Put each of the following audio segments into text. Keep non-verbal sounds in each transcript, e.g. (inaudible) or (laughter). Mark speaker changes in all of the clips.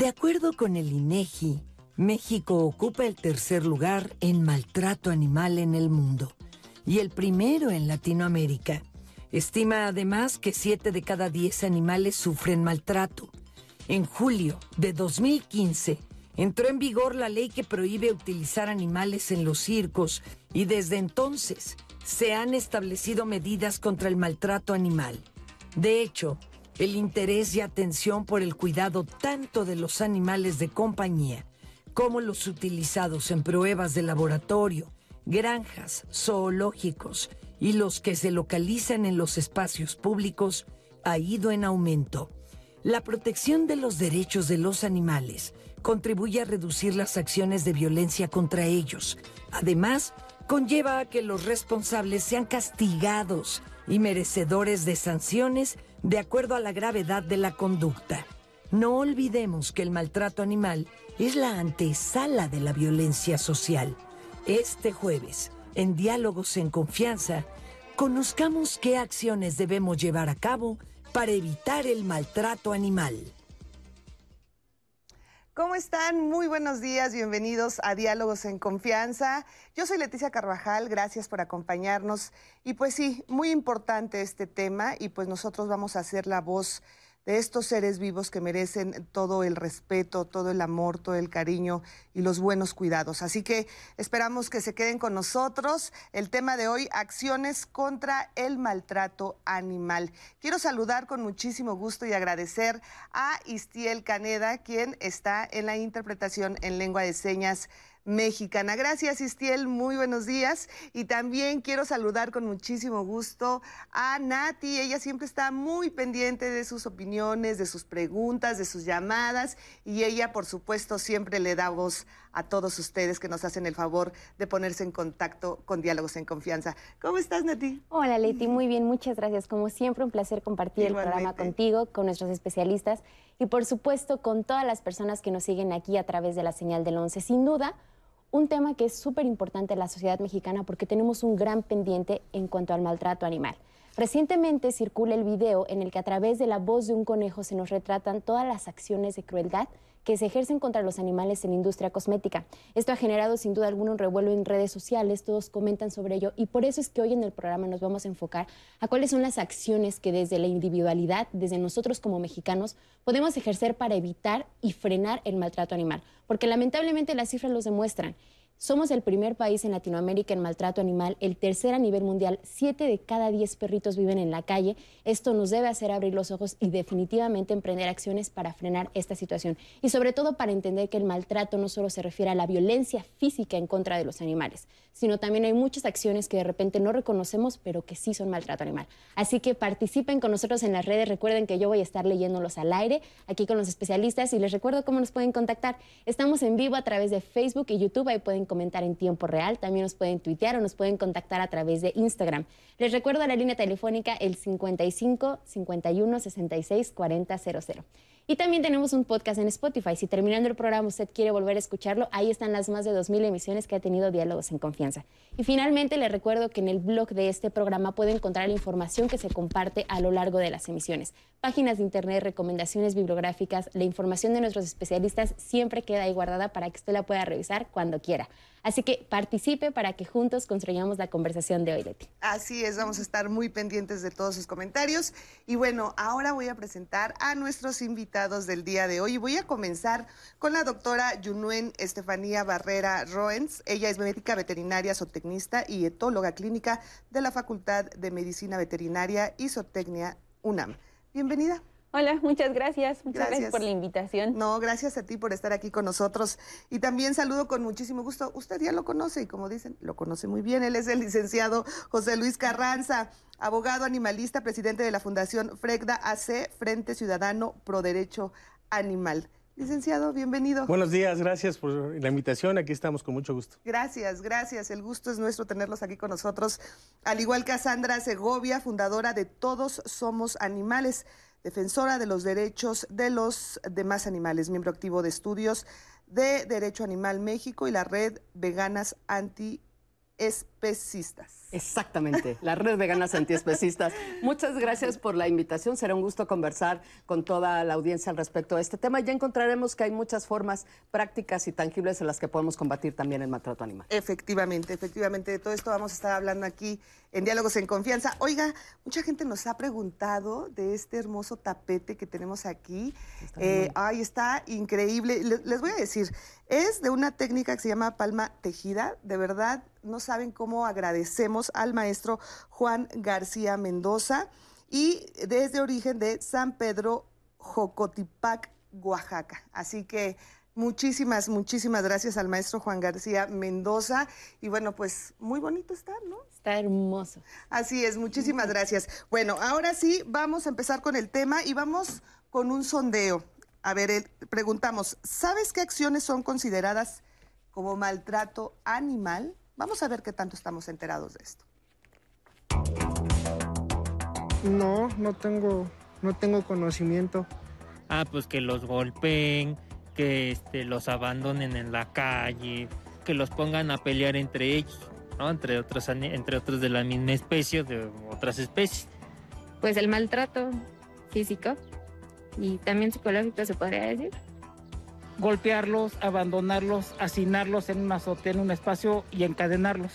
Speaker 1: De acuerdo con el INEGI, México ocupa el tercer lugar en maltrato animal en el mundo y el primero en Latinoamérica. Estima además que 7 de cada 10 animales sufren maltrato. En julio de 2015 entró en vigor la ley que prohíbe utilizar animales en los circos y desde entonces se han establecido medidas contra el maltrato animal. De hecho, el interés y atención por el cuidado tanto de los animales de compañía como los utilizados en pruebas de laboratorio, granjas, zoológicos y los que se localizan en los espacios públicos ha ido en aumento. La protección de los derechos de los animales contribuye a reducir las acciones de violencia contra ellos. Además, conlleva a que los responsables sean castigados y merecedores de sanciones de acuerdo a la gravedad de la conducta. No olvidemos que el maltrato animal es la antesala de la violencia social. Este jueves, en Diálogos en Confianza, conozcamos qué acciones debemos llevar a cabo para evitar el maltrato animal.
Speaker 2: ¿Cómo están? Muy buenos días, bienvenidos a Diálogos en Confianza. Yo soy Leticia Carvajal, gracias por acompañarnos. Y pues sí, muy importante este tema y pues nosotros vamos a hacer la voz de estos seres vivos que merecen todo el respeto, todo el amor, todo el cariño y los buenos cuidados. Así que esperamos que se queden con nosotros. El tema de hoy, acciones contra el maltrato animal. Quiero saludar con muchísimo gusto y agradecer a Istiel Caneda, quien está en la interpretación en lengua de señas mexicana. Gracias, Istiel, muy buenos días. Y también quiero saludar con muchísimo gusto a Nati. Ella siempre está muy pendiente de sus opiniones, de sus preguntas, de sus llamadas. Y ella, por supuesto, siempre le da voz a todos ustedes que nos hacen el favor de ponerse en contacto con Diálogos en Confianza. ¿Cómo estás, Nati?
Speaker 3: Hola, Leti, muy bien, muchas gracias. Como siempre, un placer compartir el programa contigo, con nuestros especialistas y, por supuesto, con todas las personas que nos siguen aquí a través de la señal del 11. Sin duda, un tema que es súper importante en la sociedad mexicana porque tenemos un gran pendiente en cuanto al maltrato animal. Recientemente circula el video en el que a través de la voz de un conejo se nos retratan todas las acciones de crueldad que se ejercen contra los animales en la industria cosmética. Esto ha generado sin duda alguna un revuelo en redes sociales, todos comentan sobre ello y por eso es que hoy en el programa nos vamos a enfocar a cuáles son las acciones que desde la individualidad, desde nosotros como mexicanos, podemos ejercer para evitar y frenar el maltrato animal, porque lamentablemente las cifras los demuestran. Somos el primer país en Latinoamérica en maltrato animal, el tercer a nivel mundial. Siete de cada diez perritos viven en la calle. Esto nos debe hacer abrir los ojos y definitivamente emprender acciones para frenar esta situación. Y sobre todo para entender que el maltrato no solo se refiere a la violencia física en contra de los animales, sino también hay muchas acciones que de repente no reconocemos, pero que sí son maltrato animal. Así que participen con nosotros en las redes. Recuerden que yo voy a estar leyéndolos al aire aquí con los especialistas y les recuerdo cómo nos pueden contactar. Estamos en vivo a través de Facebook y YouTube. Ahí pueden comentar en tiempo real. También nos pueden tuitear o nos pueden contactar a través de Instagram. Les recuerdo la línea telefónica el 55 51 66 40 00. Y también tenemos un podcast en Spotify. Si terminando el programa usted quiere volver a escucharlo, ahí están las más de 2.000 emisiones que ha tenido Diálogos en Confianza. Y finalmente le recuerdo que en el blog de este programa puede encontrar la información que se comparte a lo largo de las emisiones. Páginas de internet, recomendaciones bibliográficas, la información de nuestros especialistas siempre queda ahí guardada para que usted la pueda revisar cuando quiera. Así que participe para que juntos construyamos la conversación de hoy, Leti.
Speaker 2: Así es, vamos a estar muy pendientes de todos sus comentarios. Y bueno, ahora voy a presentar a nuestros invitados del día de hoy. Voy a comenzar con la doctora Yunuen Estefanía Barrera Roens. Ella es médica veterinaria, zootecnista y etóloga clínica de la Facultad de Medicina Veterinaria y Zootecnia UNAM. Bienvenida.
Speaker 4: Hola, muchas gracias. Muchas gracias. por la invitación.
Speaker 2: No, gracias a ti por estar aquí con nosotros. Y también saludo con muchísimo gusto. Usted ya lo conoce y como dicen, lo conoce muy bien. Él es el licenciado José Luis Carranza, abogado animalista, presidente de la Fundación FREGDA AC, Frente Ciudadano Pro Derecho Animal. Licenciado, bienvenido.
Speaker 5: Buenos días, gracias por la invitación. Aquí estamos con mucho gusto.
Speaker 2: Gracias, gracias. El gusto es nuestro tenerlos aquí con nosotros. Al igual que a Sandra Segovia, fundadora de Todos Somos Animales defensora de los derechos de los demás animales, miembro activo de estudios de Derecho Animal México y la red Veganas Antiespecistas.
Speaker 6: Exactamente, la red de ganas antiespecistas. Muchas gracias por la invitación. Será un gusto conversar con toda la audiencia al respecto de este tema. Ya encontraremos que hay muchas formas prácticas y tangibles en las que podemos combatir también el maltrato animal.
Speaker 2: Efectivamente, efectivamente. De todo esto vamos a estar hablando aquí en Diálogos en Confianza. Oiga, mucha gente nos ha preguntado de este hermoso tapete que tenemos aquí. Eh, ay, está increíble. Les voy a decir, es de una técnica que se llama palma tejida. De verdad, no saben cómo agradecemos al maestro Juan García Mendoza y desde origen de San Pedro Jocotipac, Oaxaca. Así que muchísimas, muchísimas gracias al maestro Juan García Mendoza. Y bueno, pues muy bonito está, ¿no?
Speaker 3: Está hermoso.
Speaker 2: Así es, muchísimas gracias. Bueno, ahora sí, vamos a empezar con el tema y vamos con un sondeo. A ver, preguntamos, ¿sabes qué acciones son consideradas como maltrato animal? Vamos a ver qué tanto estamos enterados de esto.
Speaker 7: No, no tengo, no tengo conocimiento.
Speaker 8: Ah, pues que los golpeen, que este, los abandonen en la calle, que los pongan a pelear entre ellos, ¿no? Entre otros, entre otros de la misma especie, de otras especies.
Speaker 9: Pues el maltrato físico y también psicológico se podría decir
Speaker 10: golpearlos, abandonarlos, hacinarlos en un azote, en un espacio y encadenarlos.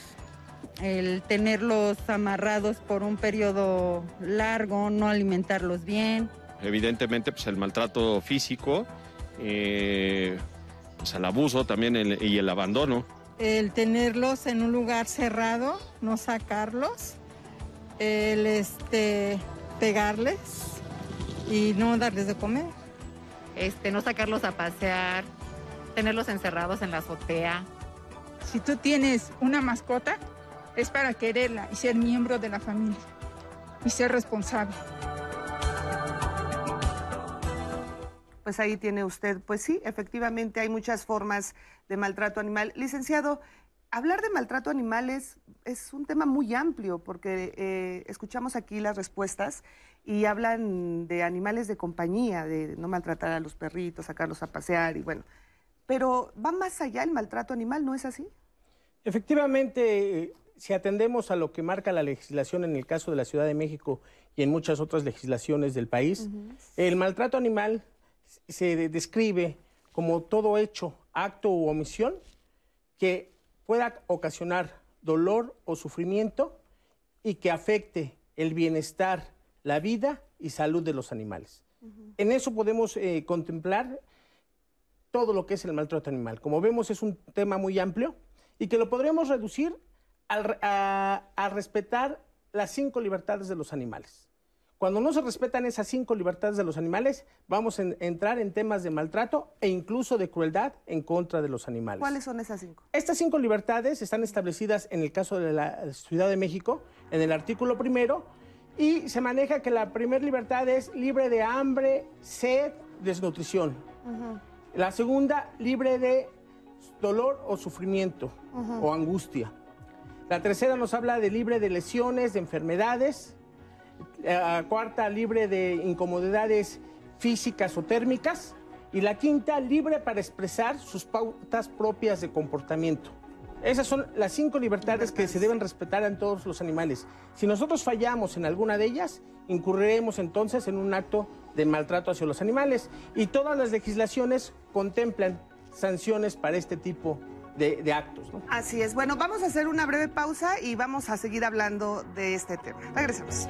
Speaker 11: El tenerlos amarrados por un periodo largo, no alimentarlos bien.
Speaker 12: Evidentemente, pues el maltrato físico, eh, pues el abuso también y el abandono.
Speaker 13: El tenerlos en un lugar cerrado, no sacarlos, el este, pegarles y no darles de comer
Speaker 14: este, no sacarlos a pasear, tenerlos encerrados en la azotea.
Speaker 13: Si tú tienes una mascota, es para quererla y ser miembro de la familia y ser responsable.
Speaker 2: Pues ahí tiene usted, pues sí, efectivamente hay muchas formas de maltrato animal. Licenciado, hablar de maltrato animal es, un tema muy amplio porque eh, escuchamos aquí las respuestas y hablan de animales de compañía, de no maltratar a los perritos, sacarlos a pasear y bueno. Pero va más allá el maltrato animal, ¿no es así?
Speaker 5: Efectivamente, si atendemos a lo que marca la legislación en el caso de la Ciudad de México y en muchas otras legislaciones del país, el maltrato animal se describe como todo hecho, acto u omisión que pueda ocasionar dolor o sufrimiento y que afecte el bienestar la vida y salud de los animales. En eso podemos eh, contemplar todo lo que es el maltrato animal. Como vemos, es un tema muy amplio y que lo podremos reducir a, respetar las cinco libertades de los animales. Cuando no se respetan esas cinco libertades de los animales, vamos a entrar en temas de maltrato e incluso de crueldad en contra de los animales.
Speaker 2: ¿Cuáles son esas cinco?
Speaker 5: Estas cinco libertades están establecidas en el caso de la Ciudad de México, en el artículo primero, y se maneja que la primera libertad es libre de hambre, sed, desnutrición. La segunda, libre de dolor o sufrimiento o angustia. La tercera nos habla de libre de lesiones, de enfermedades. La cuarta, libre de incomodidades físicas o térmicas. Y la quinta, libre para expresar sus pautas propias de comportamiento. Esas son las cinco libertades que se deben respetar en todos los animales. Si nosotros fallamos en alguna de ellas, incurriremos entonces en un acto de maltrato hacia los animales. Y todas las legislaciones contemplan sanciones para este tipo de, actos.
Speaker 2: Así es. Bueno, vamos a hacer una breve pausa y vamos a seguir hablando de este tema. Regresamos.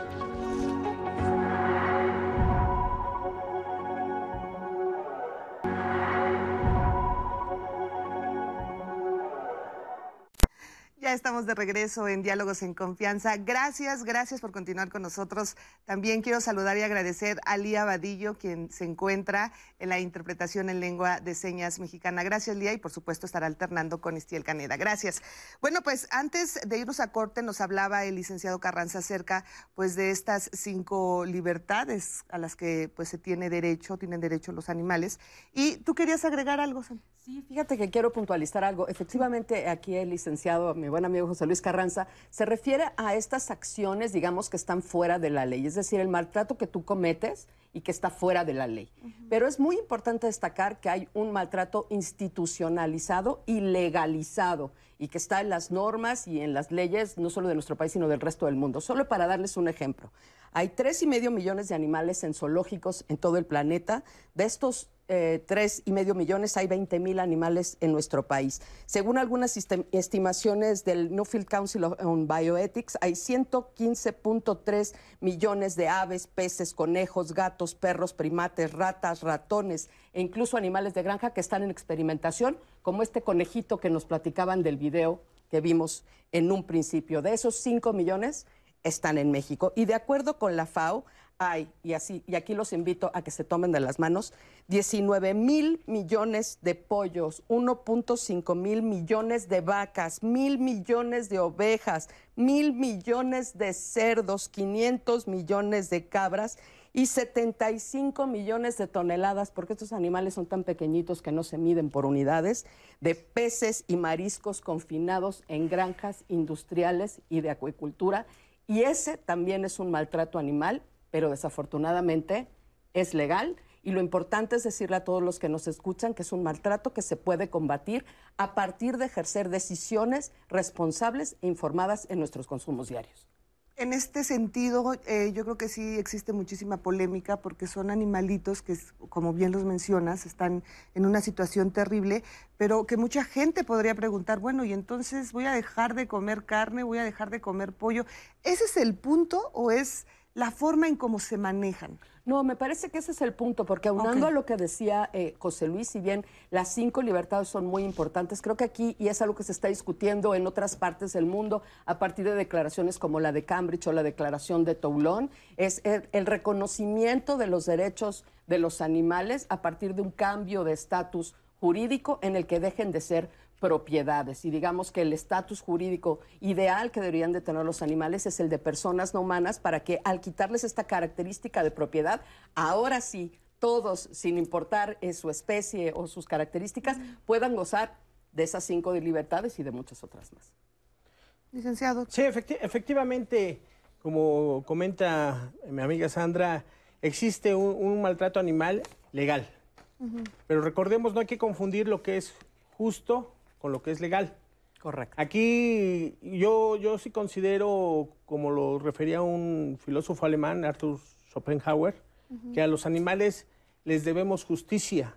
Speaker 2: Ya estamos de regreso en Diálogos en Confianza. Gracias, gracias por continuar con nosotros. También quiero saludar y agradecer a Lía Vadillo, quien se encuentra en la interpretación en lengua de señas mexicana. Gracias, Lía, y por supuesto estará alternando con Estiel Caneda. Gracias. Bueno, pues antes de irnos a corte nos hablaba el licenciado Carranza acerca pues de estas cinco libertades a las que pues se tiene derecho, tienen derecho los animales. Y tú querías agregar algo, Sam?
Speaker 6: Sí, fíjate que quiero puntualizar algo. Efectivamente, aquí el licenciado, mi buen amigo José Luis Carranza, se refiere a estas acciones, digamos, que están fuera de la ley, es decir, el maltrato que tú cometes y que está fuera de la ley. Pero es muy importante destacar que hay un maltrato institucionalizado y legalizado y que está en las normas y en las leyes, no solo de nuestro país, sino del resto del mundo. Solo para darles un ejemplo. Hay tres y medio millones de animales en zoológicos en todo el planeta. De estos tres y medio millones hay 20 mil animales en nuestro país. Según algunas estimaciones del Newfield Council on Bioethics, hay 115.3 millones de aves, peces, conejos, gatos, perros, primates, ratas, ratones e incluso animales de granja que están en experimentación, como este conejito que nos platicaban del video que vimos en un principio. De esos 5 millones, están en México. Y de acuerdo con la FAO, hay, y, así, y aquí los invito a que se tomen de las manos, 19 mil millones de pollos, 1.5 mil millones de vacas, mil millones de ovejas, mil millones de cerdos, 500 millones de cabras y 75 millones de toneladas, porque estos animales son tan pequeñitos que no se miden por unidades, de peces y mariscos confinados en granjas industriales y de acuicultura. Y ese también es un maltrato animal, pero desafortunadamente es legal. Y lo importante es decirle a todos los que nos escuchan que es un maltrato que se puede combatir a partir de ejercer decisiones responsables e informadas en nuestros consumos diarios.
Speaker 2: En este sentido, eh, yo creo que sí existe muchísima polémica porque son animalitos que, como bien los mencionas, están en una situación terrible, pero que mucha gente podría preguntar, bueno, y entonces voy a dejar de comer carne, voy a dejar de comer pollo. ¿Ese es el punto o es la forma en cómo se manejan?
Speaker 6: No, me parece que ese es el punto, porque aunando a lo que decía eh, José Luis, si bien las cinco libertades son muy importantes, creo que aquí, y es algo que se está discutiendo en otras partes del mundo, a partir de declaraciones como la de Cambridge o la declaración de Toulon, es el reconocimiento de los derechos de los animales a partir de un cambio de estatus jurídico en el que dejen de ser propiedades. Y digamos que el estatus jurídico ideal que deberían de tener los animales es el de personas no humanas para que al quitarles esta característica de propiedad, ahora sí, todos, sin importar eh, su especie o sus características, puedan gozar de esas cinco de libertades y de muchas otras más.
Speaker 2: Licenciado.
Speaker 5: Sí, efectivamente, como comenta mi amiga Sandra, existe un, maltrato animal legal. Pero recordemos, no hay que confundir lo que es justo con lo que es legal.
Speaker 6: Correcto.
Speaker 5: Aquí yo, yo sí considero, como lo refería un filósofo alemán, Arthur Schopenhauer, que a los animales les debemos justicia,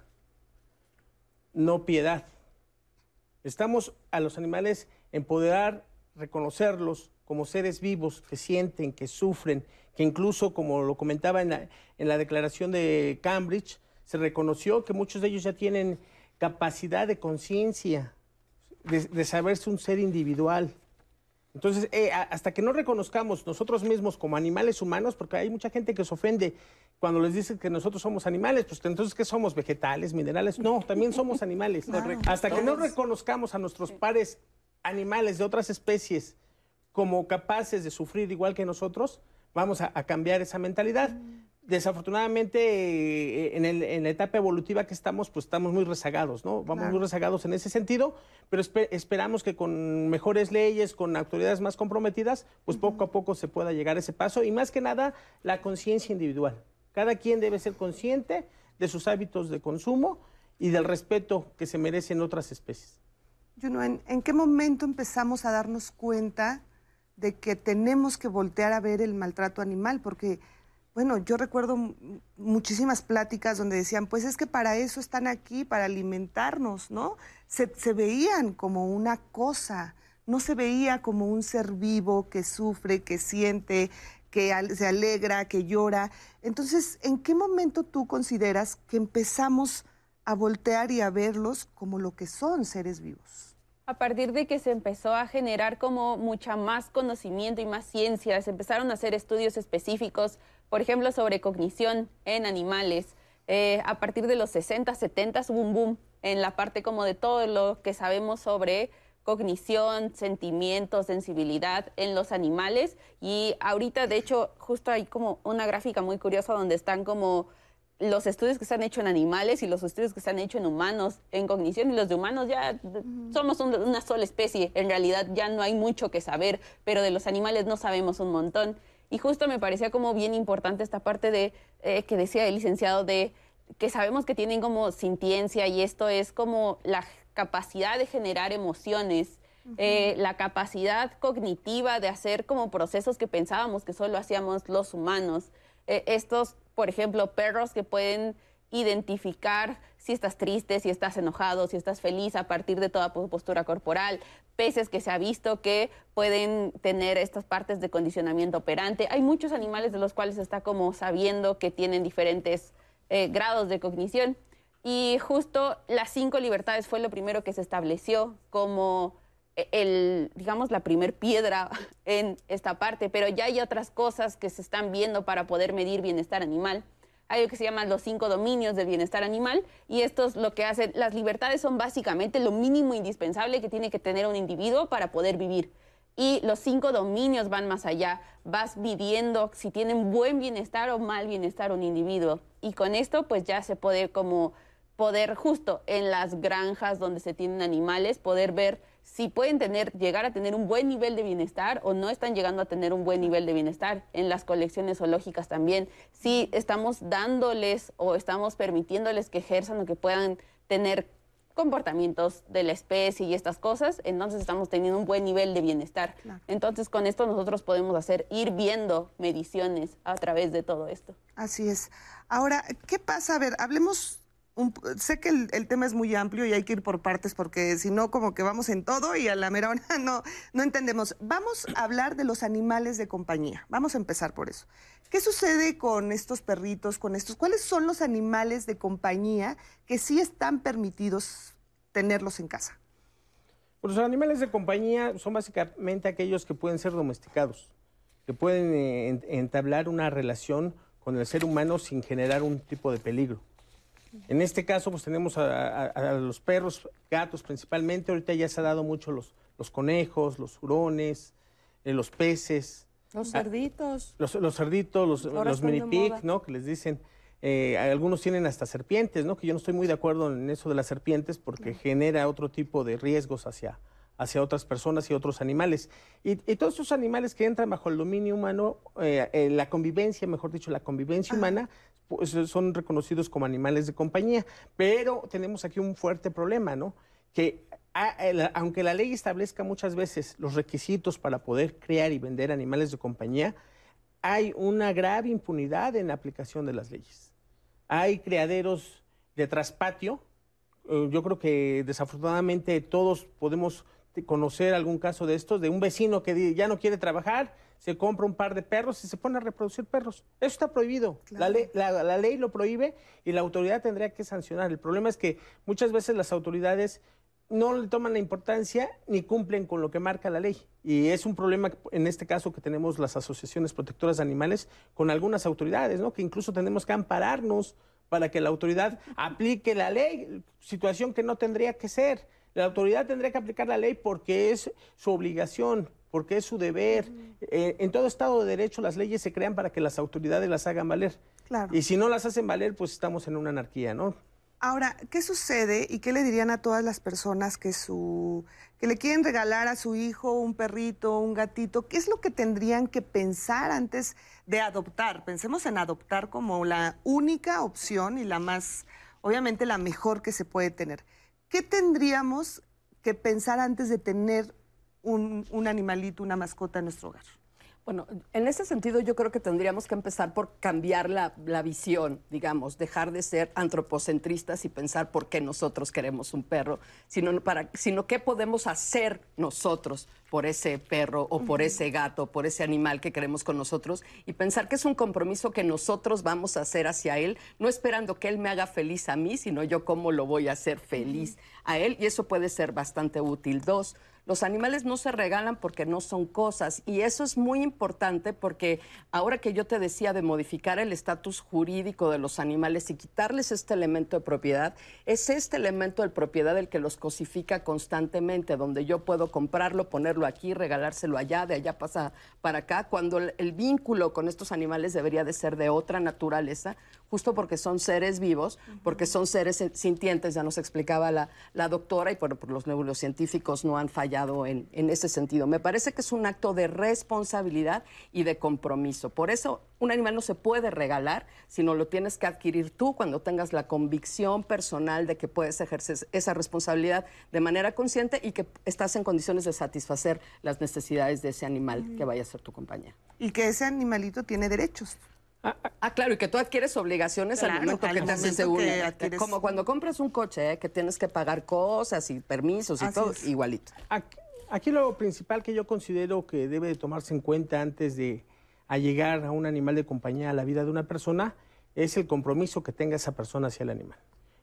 Speaker 5: no piedad. Estamos a los animales empoderar, reconocerlos como seres vivos que sienten, que sufren, que incluso, como lo comentaba en la, en la declaración de Cambridge, se reconoció que muchos de ellos ya tienen capacidad de conciencia, de, saberse un ser individual. Entonces, eh, hasta que no reconozcamos nosotros mismos como animales humanos, porque hay mucha gente que se ofende cuando les dicen que nosotros somos animales, pues entonces, ¿qué somos? ¿Vegetales, minerales? No, también somos animales. (laughs) Hasta que no reconozcamos a nuestros pares animales de otras especies como capaces de sufrir igual que nosotros, vamos a, cambiar esa mentalidad desafortunadamente eh, en, la etapa evolutiva que estamos, pues estamos muy rezagados, ¿no? Vamos muy rezagados en ese sentido, pero esperamos que con mejores leyes, con autoridades más comprometidas, pues poco a poco se pueda llegar a ese paso y más que nada la conciencia individual. Cada quien debe ser consciente de sus hábitos de consumo y del respeto que se merecen otras especies.
Speaker 2: Juno, ¿en qué momento empezamos a darnos cuenta de que tenemos que voltear a ver el maltrato animal? Porque bueno, yo recuerdo muchísimas pláticas donde decían, pues es que para eso están aquí, para alimentarnos, ¿no? Se, veían como una cosa, no se veía como un ser vivo que sufre, que siente, que se alegra, que llora. Entonces, ¿en qué momento tú consideras que empezamos a voltear y a verlos como lo que son seres vivos?
Speaker 4: A partir de que se empezó a generar como mucha más conocimiento y más ciencia, se empezaron a hacer estudios específicos por ejemplo, sobre cognición en animales. Eh, a partir de los 60, 70 hubo un boom en la parte como de todo lo que sabemos sobre cognición, sentimientos, sensibilidad en los animales. Y ahorita, de hecho, justo hay como una gráfica muy curiosa donde están como los estudios que se han hecho en animales y los estudios que se han hecho en humanos en cognición y los de humanos ya somos una sola especie. En realidad ya no hay mucho que saber, pero de los animales no sabemos un montón. Y justo me parecía como bien importante esta parte de eh, que decía el licenciado de que sabemos que tienen como sintiencia y esto es como la capacidad de generar emociones, eh, la capacidad cognitiva de hacer como procesos que pensábamos que solo hacíamos los humanos. Eh, estos, por ejemplo, perros que pueden identificar si estás triste, si estás enojado, si estás feliz a partir de toda postura corporal, peces que se ha visto que pueden tener estas partes de condicionamiento operante. Hay muchos animales de los cuales está como sabiendo que tienen diferentes eh, grados de cognición. Y justo las cinco libertades fue lo primero que se estableció como eh, el, digamos, la primer piedra (laughs) en esta parte, pero ya hay otras cosas que se están viendo para poder medir bienestar animal. Hay lo que se llaman los cinco dominios del bienestar animal y estos lo que hacen, las libertades son básicamente lo mínimo indispensable que tiene que tener un individuo para poder vivir. Y los cinco dominios van más allá. Vas midiendo si tienen buen bienestar o mal bienestar un individuo. Y con esto pues ya se puede como poder justo en las granjas donde se tienen animales, poder ver si pueden tener, llegar a tener un buen nivel de bienestar o no están llegando a tener un buen nivel de bienestar. En las colecciones zoológicas también, si estamos dándoles o estamos permitiéndoles que ejerzan o que puedan tener comportamientos de la especie y estas cosas, entonces estamos teniendo un buen nivel de bienestar. Entonces con esto nosotros podemos hacer, ir viendo mediciones a través de todo esto.
Speaker 2: Así es. Ahora, ¿qué pasa? A ver, hablemos sé que el, tema es muy amplio y hay que ir por partes porque si no, como que vamos en todo y a la mera (laughs) no, no entendemos. Vamos a hablar de los animales de compañía. Vamos a empezar por eso. ¿Qué sucede con estos perritos, con estos? ¿Cuáles son los animales de compañía que sí están permitidos tenerlos en casa?
Speaker 5: Pues los animales de compañía son básicamente aquellos que pueden ser domesticados, que pueden eh, entablar una relación con el ser humano sin generar un tipo de peligro. En este caso, pues tenemos a, los perros, gatos principalmente. Ahorita ya se ha dado mucho los, los conejos, los hurones, eh, los peces.
Speaker 6: Los cerditos.
Speaker 5: Los, cerditos, los, los mini pig, ¿no? Que les dicen. Eh, algunos tienen hasta serpientes, ¿no? Que yo no estoy muy de acuerdo en eso de las serpientes porque genera otro tipo de riesgos hacia, hacia otras personas y otros animales. Y, todos esos animales que entran bajo el dominio humano, eh, la convivencia, mejor dicho, la convivencia humana, pues, son reconocidos como animales de compañía. Pero tenemos aquí un fuerte problema, ¿no? Que aunque la ley establezca muchas veces los requisitos para poder crear y vender animales de compañía, hay una grave impunidad en la aplicación de las leyes. Hay criaderos de traspatio. Eh, yo creo que desafortunadamente todos podemos conocer algún caso de estos, de un vecino que ya no quiere trabajar, se compra un par de perros y se pone a reproducir perros. Eso está prohibido. La, ley, la, ley lo prohíbe y la autoridad tendría que sancionar. El problema es que muchas veces las autoridades no le toman la importancia ni cumplen con lo que marca la ley. Y es un problema en este caso que tenemos las asociaciones protectoras de animales con algunas autoridades, ¿no? que incluso tenemos que ampararnos para que la autoridad aplique la ley, situación que no tendría que ser. La autoridad tendría que aplicar la ley porque es su obligación, porque es su deber. Eh, en todo Estado de Derecho las leyes se crean para que las autoridades las hagan valer. Claro. Y si no las hacen valer, pues estamos en una anarquía, ¿no?
Speaker 2: Ahora, ¿qué sucede y qué le dirían a todas las personas que su que le quieren regalar a su hijo un perrito, un gatito? ¿Qué es lo que tendrían que pensar antes de adoptar? Pensemos en adoptar como la única opción y la más, obviamente la mejor que se puede tener. ¿Qué tendríamos que pensar antes de tener un, animalito, una mascota en nuestro hogar.
Speaker 6: Bueno, en ese sentido yo creo que tendríamos que empezar por cambiar la, visión, digamos, dejar de ser antropocentristas y pensar por qué nosotros queremos un perro, sino, para, sino qué podemos hacer nosotros por ese perro o por ese gato, por ese animal que queremos con nosotros y pensar que es un compromiso que nosotros vamos a hacer hacia él, no esperando que él me haga feliz a mí, sino yo cómo lo voy a hacer feliz a él y eso puede ser bastante útil. Dos, los animales no se regalan porque no son cosas. Y eso es muy importante porque ahora que yo te decía de modificar el estatus jurídico de los animales y quitarles este elemento de propiedad, es este elemento de propiedad el que los cosifica constantemente, donde yo puedo comprarlo, ponerlo aquí, regalárselo allá, de allá pasa para acá, cuando el, vínculo con estos animales debería de ser de otra naturaleza, justo porque son seres vivos, porque son seres sintientes, ya nos explicaba la, la doctora, y por, los neurocientíficos no han fallado en, en ese sentido. Me parece que es un acto de responsabilidad y de compromiso. Por eso un animal no se puede regalar, sino lo tienes que adquirir tú cuando tengas la convicción personal de que puedes ejercer esa responsabilidad de manera consciente y que estás en condiciones de satisfacer las necesidades de ese animal que vaya a ser tu compañía.
Speaker 2: Y que ese animalito tiene derechos.
Speaker 6: Ah, ah, claro, y que tú adquieres obligaciones al momento que te haces. Como cuando compras un coche, ¿eh? que tienes que pagar cosas y permisos y todo, igualito.
Speaker 5: Aquí, lo principal que yo considero que debe de tomarse en cuenta antes de llegar a un animal de compañía a la vida de una persona es el compromiso que tenga esa persona hacia el animal.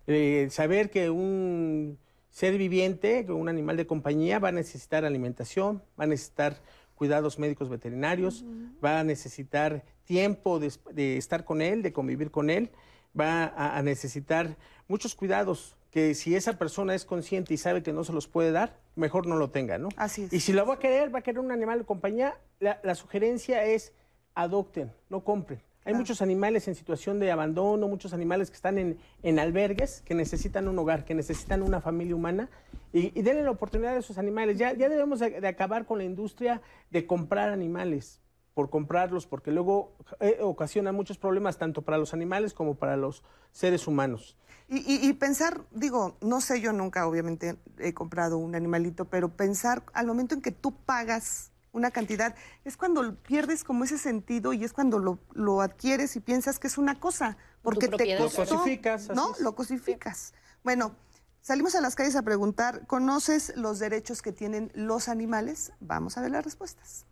Speaker 5: Eh, saber que un ser viviente, un animal de compañía, va a necesitar alimentación, va a necesitar cuidados médicos veterinarios, va a necesitar tiempo de, estar con él, de convivir con él, va a, necesitar muchos cuidados que si esa persona es consciente y sabe que no se los puede dar, mejor no lo tenga, ¿no?
Speaker 2: Así es.
Speaker 5: Y si lo va a querer, va a querer un animal de compañía, la sugerencia es adopten, no compren. Hay muchos animales en situación de abandono, muchos animales que están en, albergues, que necesitan un hogar, que necesitan una familia humana. Y, denle la oportunidad a esos animales. Ya, ya debemos de, acabar con la industria de comprar animales por comprarlos, porque luego eh, ocasiona muchos problemas tanto para los animales como para los seres humanos.
Speaker 2: Y, y, pensar, digo, no sé, yo nunca obviamente he comprado un animalito, pero pensar al momento en que tú pagas una cantidad, es cuando pierdes como ese sentido y es cuando lo, lo adquieres y piensas que es una cosa, porque te
Speaker 5: costó, lo cosificas,
Speaker 2: ¿no? Lo cosificas. Bueno, salimos a las calles a preguntar, ¿conoces los derechos que tienen los animales? Vamos a ver las respuestas.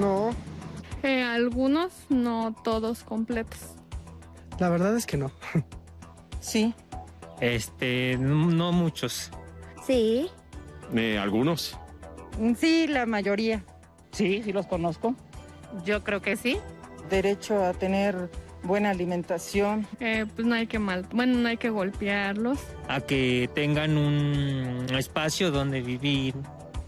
Speaker 7: No.
Speaker 9: Eh, algunos, no todos completos.
Speaker 7: La verdad es que no. (laughs)
Speaker 8: sí. Este, no muchos.
Speaker 12: Sí. Eh, algunos.
Speaker 11: Sí, la mayoría.
Speaker 10: Sí, sí los conozco.
Speaker 9: Yo creo que sí.
Speaker 11: Derecho a tener buena alimentación.
Speaker 9: Eh, pues no hay que mal, bueno, no hay que golpearlos.
Speaker 8: A que tengan un espacio donde vivir.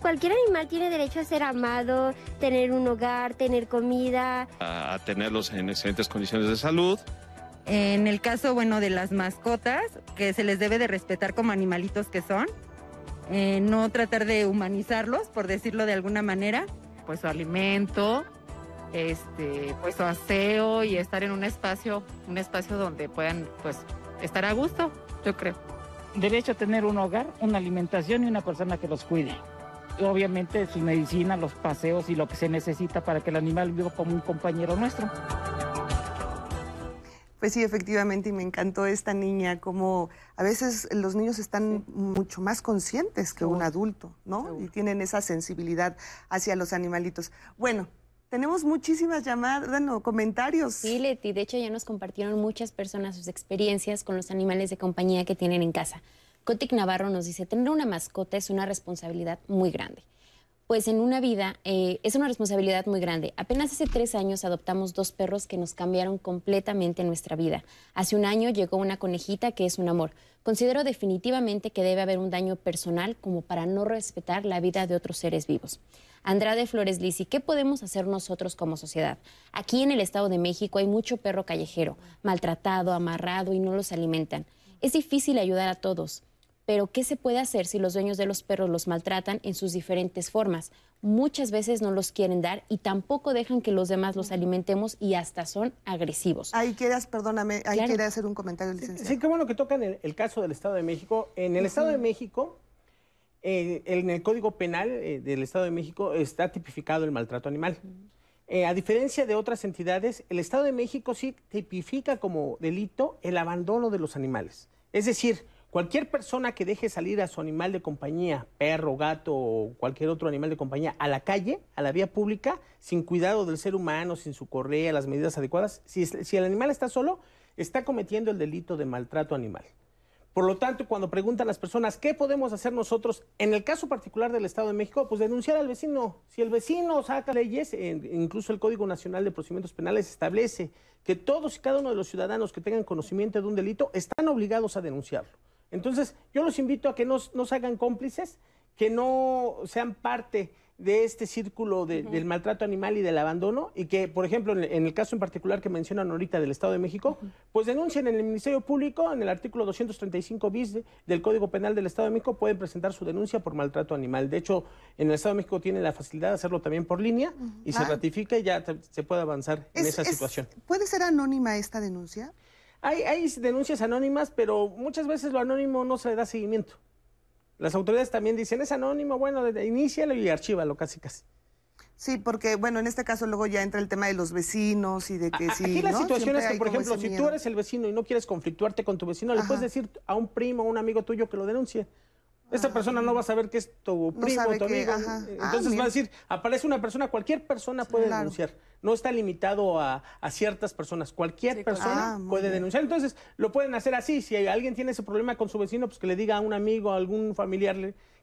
Speaker 15: Cualquier animal tiene derecho a ser amado, tener un hogar, tener comida.
Speaker 12: A, tenerlos en excelentes condiciones de salud.
Speaker 11: En el caso, bueno, de las mascotas, que se les debe de respetar como animalitos que son. Eh, no tratar de humanizarlos, por decirlo de alguna manera.
Speaker 14: Pues su alimento, este, pues su aseo y estar en un espacio, un espacio donde puedan pues estar a gusto, yo creo.
Speaker 10: Derecho a tener un hogar, una alimentación y una persona que los cuide. Obviamente su medicina, los paseos y lo que se necesita para que el animal viva como un compañero nuestro.
Speaker 2: Pues sí, efectivamente, y me encantó esta niña, como a veces los niños están mucho más conscientes que un adulto, ¿no? Y tienen esa sensibilidad hacia los animalitos. Bueno, tenemos muchísimas llamadas, bueno, comentarios.
Speaker 3: Sí, Leti, de hecho ya nos compartieron muchas personas sus experiencias con los animales de compañía que tienen en casa. Cotic Navarro nos dice, tener una mascota es una responsabilidad muy grande pues en una vida eh, es una responsabilidad muy grande. Apenas hace tres años adoptamos dos perros que nos cambiaron completamente nuestra vida. Hace un año llegó una conejita que es un amor. Considero definitivamente que debe haber un daño personal como para no respetar la vida de otros seres vivos. Andrade Flores Lisi, ¿qué podemos hacer nosotros como sociedad? Aquí en el Estado de México hay mucho perro callejero, maltratado, amarrado y no los alimentan. Es difícil ayudar a todos pero ¿qué se puede hacer si los dueños de los perros los maltratan en sus diferentes formas? Muchas veces no los quieren dar y tampoco dejan que los demás los alimentemos y hasta son agresivos.
Speaker 2: Ahí quieras, perdóname, ahí quiere hacer un comentario, licenciado.
Speaker 5: Sí, qué bueno que tocan el, el caso del Estado de México. En el Estado de México, eh, en el Código Penal eh, del Estado de México está tipificado el maltrato animal. Eh, a diferencia de otras entidades, el Estado de México sí tipifica como delito el abandono de los animales. Es decir, Cualquier persona que deje salir a su animal de compañía, perro, gato o cualquier otro animal de compañía, a la calle, a la vía pública, sin cuidado del ser humano, sin su correa, las medidas adecuadas, si, el animal está solo, está cometiendo el delito de maltrato animal. Por lo tanto, cuando preguntan las personas qué podemos hacer nosotros, en el caso particular del Estado de México, pues denunciar al vecino. Si el vecino saca leyes, incluso el Código Nacional de Procedimientos Penales establece que todos y cada uno de los ciudadanos que tengan conocimiento de un delito están obligados a denunciarlo. Entonces, yo los invito a que no, se hagan cómplices, que no sean parte de este círculo del maltrato animal y del abandono y que, por ejemplo, en, el caso en particular que mencionan ahorita del Estado de México, pues denuncian en el Ministerio Público, en el artículo 235 bis del Código Penal del Estado de México, pueden presentar su denuncia por maltrato animal. De hecho, en el Estado de México tiene la facilidad de hacerlo también por línea y se ah. ratifica y ya se puede avanzar en esa situación.
Speaker 2: ¿Puede ser anónima esta denuncia?
Speaker 5: Hay, hay denuncias anónimas, pero muchas veces lo anónimo no se le da seguimiento. Las autoridades también dicen, es anónimo, bueno, inícialo y archívalo casi casi.
Speaker 2: Sí, porque bueno, en este caso luego ya entra el tema de los vecinos y de que sí.
Speaker 5: Aquí la situación es que, por ejemplo, si tú eres el vecino y no quieres conflictuarte con tu vecino, le puedes decir a un primo o un amigo tuyo que lo denuncie. Esta persona no va a saber que es tu primo, o tu amigo. Entonces ah, va a decir, aparece una persona, cualquier persona puede denunciar. No está limitado a, ciertas personas. Cualquier persona ah, puede denunciar. Entonces lo pueden hacer así. Si alguien tiene ese problema con su vecino, pues que le diga a un amigo, a algún familiar,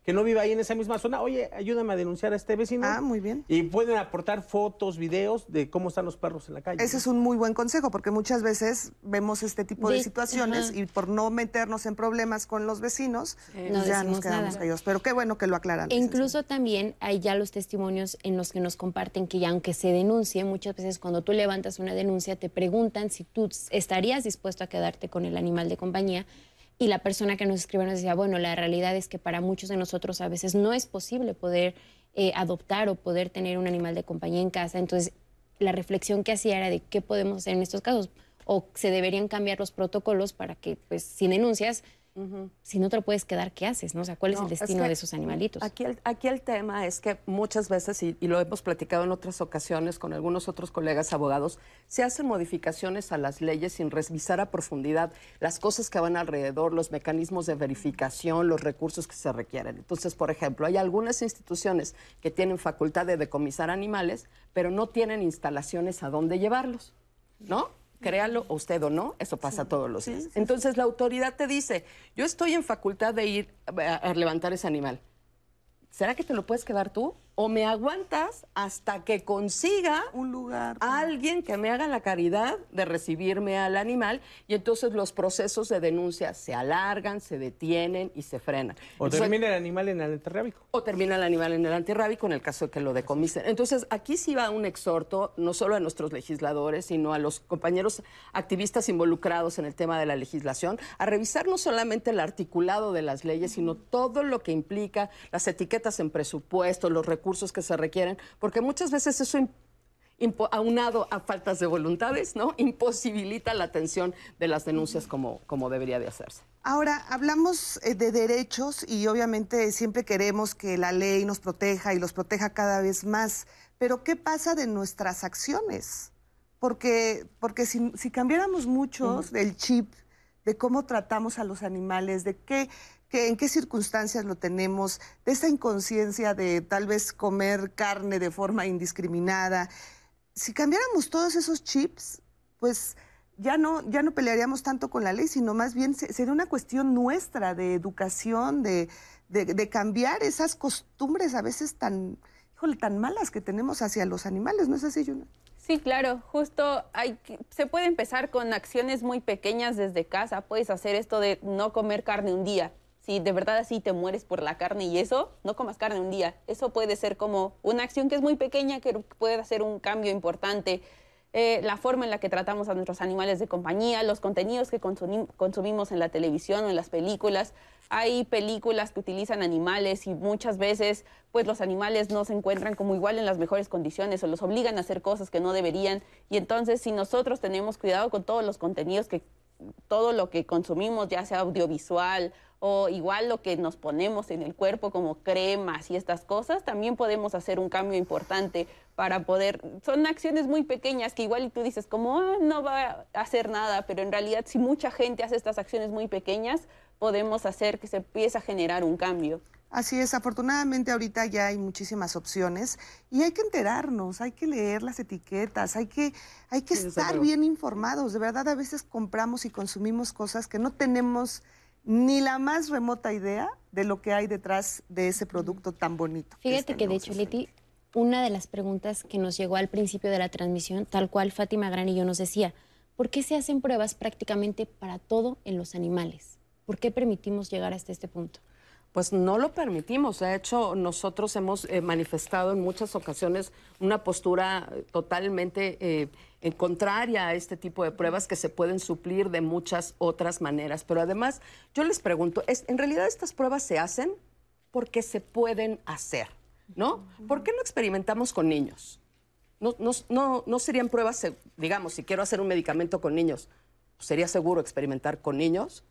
Speaker 5: que no viva ahí en esa misma zona, oye, ayúdame a denunciar a este vecino.
Speaker 2: Ah, muy bien.
Speaker 5: Y pueden aportar fotos, videos de cómo están los perros en la calle.
Speaker 2: Ese es un muy buen consejo, porque muchas veces vemos este tipo de, situaciones y por no meternos en problemas con los vecinos, pues ya nos quedamos caídos. Pero qué bueno que lo aclaran.
Speaker 3: E incluso también hay ya los testimonios en los que nos comparten que ya aunque se denuncie, muchas veces cuando tú levantas una denuncia te preguntan si tú estarías dispuesto a quedarte con el animal de compañía y la persona que nos escribe nos decía, bueno, la realidad es que para muchos de nosotros a veces no es posible poder eh, adoptar o poder tener un animal de compañía en casa. Entonces, la reflexión que hacía era de qué podemos hacer en estos casos o se deberían cambiar los protocolos para que, pues, si denuncias, si no te lo puedes quedar, ¿qué haces? ¿no? O sea, ¿cuál es el destino de esos animalitos?
Speaker 6: Aquí el, aquí el tema es que muchas veces, y, lo hemos platicado en otras ocasiones con algunos otros colegas abogados, se hacen modificaciones a las leyes sin revisar a profundidad las cosas que van alrededor, los mecanismos de verificación, los recursos que se requieren. Entonces, por ejemplo, hay algunas instituciones que tienen facultad de decomisar animales, pero no tienen instalaciones a dónde llevarlos, ¿no? Créalo usted o no, eso pasa todos los días. Entonces la autoridad te dice, yo estoy en facultad de ir a levantar ese animal. ¿Será que te lo puedes quedar tú? O me aguantas hasta que consiga
Speaker 2: un lugar
Speaker 6: a alguien que me haga la caridad de recibirme al animal y entonces los procesos de denuncia se alargan, se detienen y se frenan.
Speaker 5: O termina el animal en el antirrábico.
Speaker 6: O termina el animal en el antirrábico en el caso de que lo decomisen. Entonces aquí sí va un exhorto no solo a nuestros legisladores, sino a los compañeros activistas involucrados en el tema de la legislación, a revisar no solamente el articulado de las leyes, sino todo lo que implica las etiquetas en presupuesto, los recursos recursos que se requieren, porque muchas veces eso aunado a faltas de voluntades, ¿no? (laughs) Imposibilita la atención de las denuncias como, como debería de hacerse.
Speaker 2: Ahora, hablamos eh, de derechos y obviamente siempre queremos que la ley nos proteja y los proteja cada vez más, pero ¿qué pasa de nuestras acciones? Porque, porque si, si cambiáramos muchos del chip de cómo tratamos a los animales, de qué en qué circunstancias lo tenemos, de esa inconsciencia de tal vez comer carne de forma indiscriminada. Si cambiáramos todos esos chips, pues ya no, ya no pelearíamos tanto con la ley, sino más bien sería una cuestión nuestra de educación, de, cambiar esas costumbres a veces tan, híjole, tan malas que tenemos hacia los animales, ¿no es así, Yuna?
Speaker 4: Sí, claro, justo hay, se puede empezar con acciones muy pequeñas desde casa. Puedes hacer esto de no comer carne un día, si de verdad así te mueres por la carne y eso, no comas carne un día. Eso puede ser como una acción que es muy pequeña, que puede hacer un cambio importante. Eh, la forma en la que tratamos a nuestros animales de compañía, los contenidos que consumimos en la televisión o en las películas. Hay películas que utilizan animales y muchas veces pues los animales no se encuentran como igual en las mejores condiciones o los obligan a hacer cosas que no deberían. Y entonces si nosotros tenemos cuidado con todos los contenidos que todo lo que consumimos, ya sea audiovisual o igual lo que nos ponemos en el cuerpo como cremas y estas cosas, también podemos hacer un cambio importante para poder, son acciones muy pequeñas que igual tú dices como ah, no va a hacer nada, pero en realidad si mucha gente hace estas acciones muy pequeñas, podemos hacer que se empiece a generar un cambio.
Speaker 2: Así es, afortunadamente ahorita ya hay muchísimas opciones y hay que enterarnos, hay que leer las etiquetas, hay que, hay que estar bien informados. De verdad, a veces compramos y consumimos cosas que no tenemos ni la más remota idea de lo que hay detrás de ese producto tan bonito.
Speaker 3: Fíjate que, de hecho, Leti, una de las preguntas que nos llegó al principio de la transmisión, tal cual Fátima Gran y yo nos decía, ¿por qué se hacen pruebas prácticamente para todo en los animales? ¿Por qué permitimos llegar hasta este punto?
Speaker 6: Pues no lo permitimos. De hecho, nosotros hemos eh, manifestado en muchas ocasiones una postura totalmente eh, contraria a este tipo de pruebas que se pueden suplir de muchas otras maneras. Pero además, yo les pregunto, ¿es, ¿en realidad estas pruebas se hacen porque se pueden hacer? ¿No? ¿Por qué no experimentamos con niños? No, no, no serían pruebas, digamos, si quiero hacer un medicamento con niños, ¿sería seguro experimentar con niños?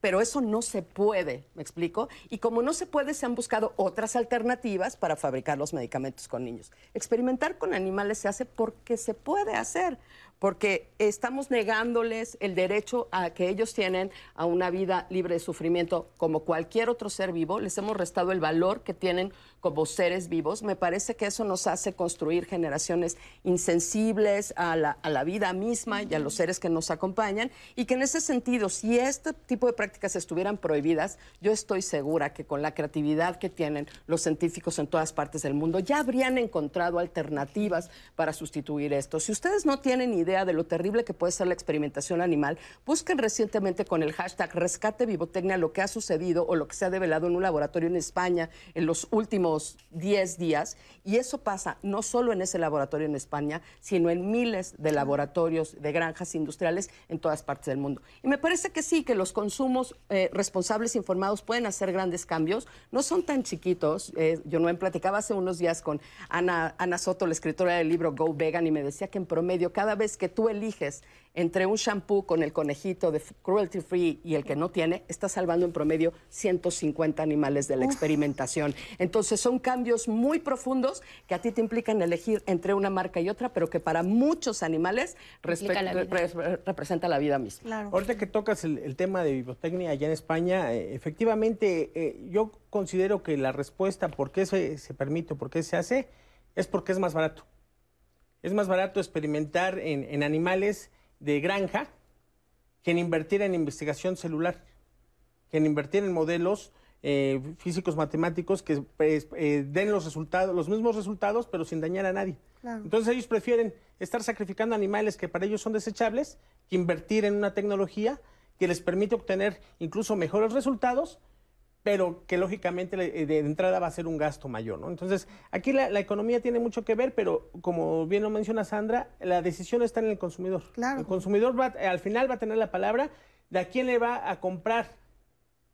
Speaker 6: Pero eso no se puede, ¿me explico? Y como no se puede, se han buscado otras alternativas para fabricar los medicamentos con niños. Experimentar con animales se hace porque se puede hacer porque estamos negándoles el derecho a que ellos tienen a una vida libre de sufrimiento como cualquier otro ser vivo, les hemos restado el valor que tienen como seres vivos. Me parece que eso nos hace construir generaciones insensibles a la, a la vida misma y a los seres que nos acompañan y que en ese sentido, si este tipo de prácticas estuvieran prohibidas, yo estoy segura que con la creatividad que tienen los científicos en todas partes del mundo, ya habrían encontrado alternativas para sustituir esto. Si ustedes no tienen idea idea de lo terrible que puede ser la experimentación animal, busquen recientemente con el hashtag Rescate Vivotecnia lo que ha sucedido o lo que se ha develado en un laboratorio en España en los últimos 10 días. Y eso pasa no solo en ese laboratorio en España, sino en miles de laboratorios de granjas industriales en todas partes del mundo. Y me parece que sí, que los consumos eh, responsables informados pueden hacer grandes cambios. No son tan chiquitos. Eh, yo no me platicaba hace unos días con Ana, Ana Soto, la escritora del libro Go Vegan, y me decía que en promedio cada vez que tú eliges entre un shampoo con el conejito de cruelty free y el que no tiene, está salvando en promedio 150 animales de la experimentación. Entonces son cambios muy profundos que a ti te implican elegir entre una marca y otra, pero que para muchos animales representa la vida misma.
Speaker 5: Ahorita que tocas el, tema de vivotecnia allá en España, eh, efectivamente eh, yo considero que la respuesta por qué se, se permite, por qué se hace, es porque es más barato. Es más barato experimentar en, animales de granja que en invertir en investigación celular, que en invertir en modelos eh, físicos matemáticos que pues, eh, den los resultados, los mismos resultados, pero sin dañar a nadie. Entonces ellos prefieren estar sacrificando animales que para ellos son desechables que invertir en una tecnología que les permite obtener incluso mejores resultados pero que lógicamente eh, de entrada va a ser un gasto mayor, ¿no? Entonces, aquí la, economía tiene mucho que ver, pero como bien lo menciona Sandra, la decisión está en el consumidor. Claro. El consumidor va, al final va a tener la palabra de a quién le va a comprar.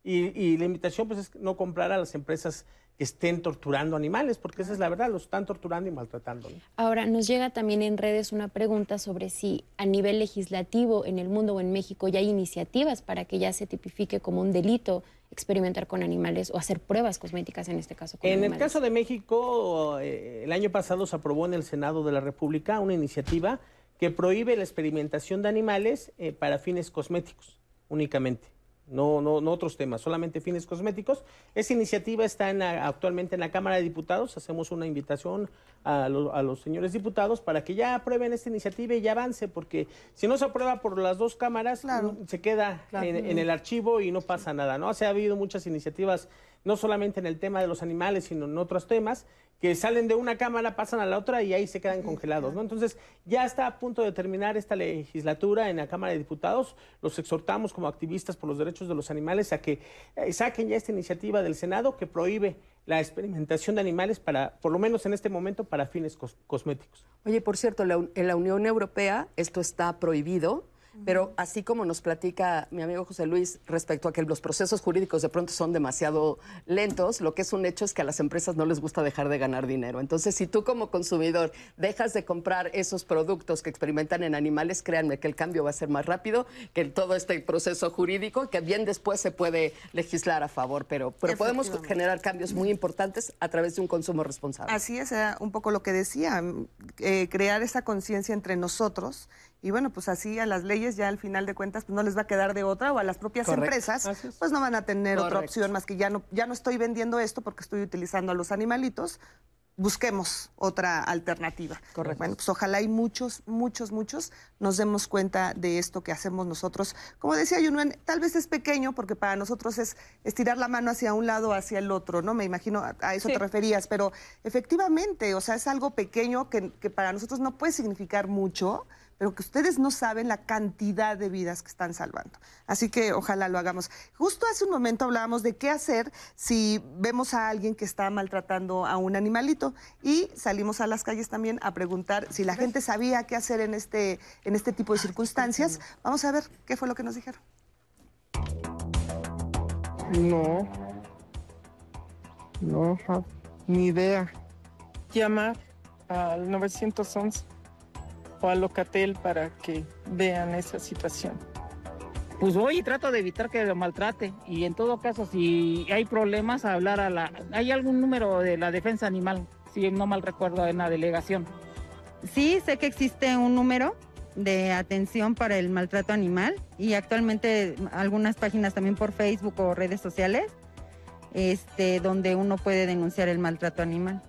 Speaker 5: Y, y la invitación pues es no comprar a las empresas estén torturando animales, porque esa es la verdad, los están torturando y maltratando.
Speaker 3: Ahora, nos llega también en redes una pregunta sobre si a nivel legislativo en el mundo o en México ya hay iniciativas para que ya se tipifique como un delito experimentar con animales o hacer pruebas cosméticas en este caso.
Speaker 5: en el caso de México, eh, el año pasado se aprobó en el Senado de la República una iniciativa que prohíbe la experimentación de animales eh, para fines cosméticos únicamente no, no, no otros temas, solamente fines cosméticos. Esa iniciativa está actualmente en la Cámara de Diputados. Hacemos una invitación a, los señores diputados para que ya aprueben esta iniciativa y ya avance, porque si no se aprueba por las dos cámaras, se queda en, el archivo y no pasa nada. ¿no? ha habido muchas iniciativas, no solamente en el tema de los animales, sino en otros temas, que salen de una cámara, pasan a la otra y ahí se quedan congelados, ¿no? Entonces, ya está a punto de terminar esta legislatura en la Cámara de Diputados. Los exhortamos como activistas por los derechos de los animales a que eh, saquen ya esta iniciativa del Senado que prohíbe la experimentación de animales para, por lo menos en este momento, para fines cosméticos.
Speaker 6: Oye, por cierto, en la Unión Europea esto está prohibido pero así como nos platica mi amigo José Luis respecto a que los procesos jurídicos de pronto son demasiado lentos, lo que es un hecho es que a las empresas no les gusta dejar de ganar dinero. Entonces, si tú como consumidor dejas de comprar esos productos que experimentan en animales, créanme que el cambio va a ser más rápido que todo este proceso jurídico, que bien después se puede legislar a favor, pero, pero podemos generar cambios muy importantes a través de un consumo responsable.
Speaker 2: Así es, un poco lo que decía, eh, crear esa conciencia entre nosotros y bueno, pues así a las leyes ya al final de cuentas pues no les va a quedar de otra o a las propias empresas pues no van a tener otra opción más que ya no, ya no estoy vendiendo esto porque estoy utilizando a los animalitos, busquemos otra alternativa. Correcto. Bueno, pues ojalá y muchos, muchos, muchos nos demos cuenta de esto que hacemos nosotros. Como decía Yunuen, tal vez es pequeño porque para nosotros es estirar la mano hacia un lado o hacia el otro, ¿no? Me imagino a, eso te referías, pero efectivamente, o sea, es algo pequeño que, que para nosotros no puede significar mucho, pero que ustedes no saben la cantidad de vidas que están salvando. Así que ojalá lo hagamos. Justo hace un momento hablábamos de qué hacer si vemos a alguien que está maltratando a un animalito y salimos a las calles también a preguntar si la gente sabía qué hacer en este, en este tipo de circunstancias. Vamos a ver qué fue lo que nos dijeron.
Speaker 7: No. No, ni idea. Llamar al 911 o al Locatel para que vean esa situación.
Speaker 10: Pues voy y trato de evitar que lo maltrate y en todo caso si hay problemas hablar a la... ¿Hay algún número de la defensa animal? Si no mal recuerdo en la delegación.
Speaker 11: Sí, sé que existe un número de atención para el maltrato animal y actualmente algunas páginas también por Facebook o redes sociales este, donde uno puede denunciar el maltrato animal.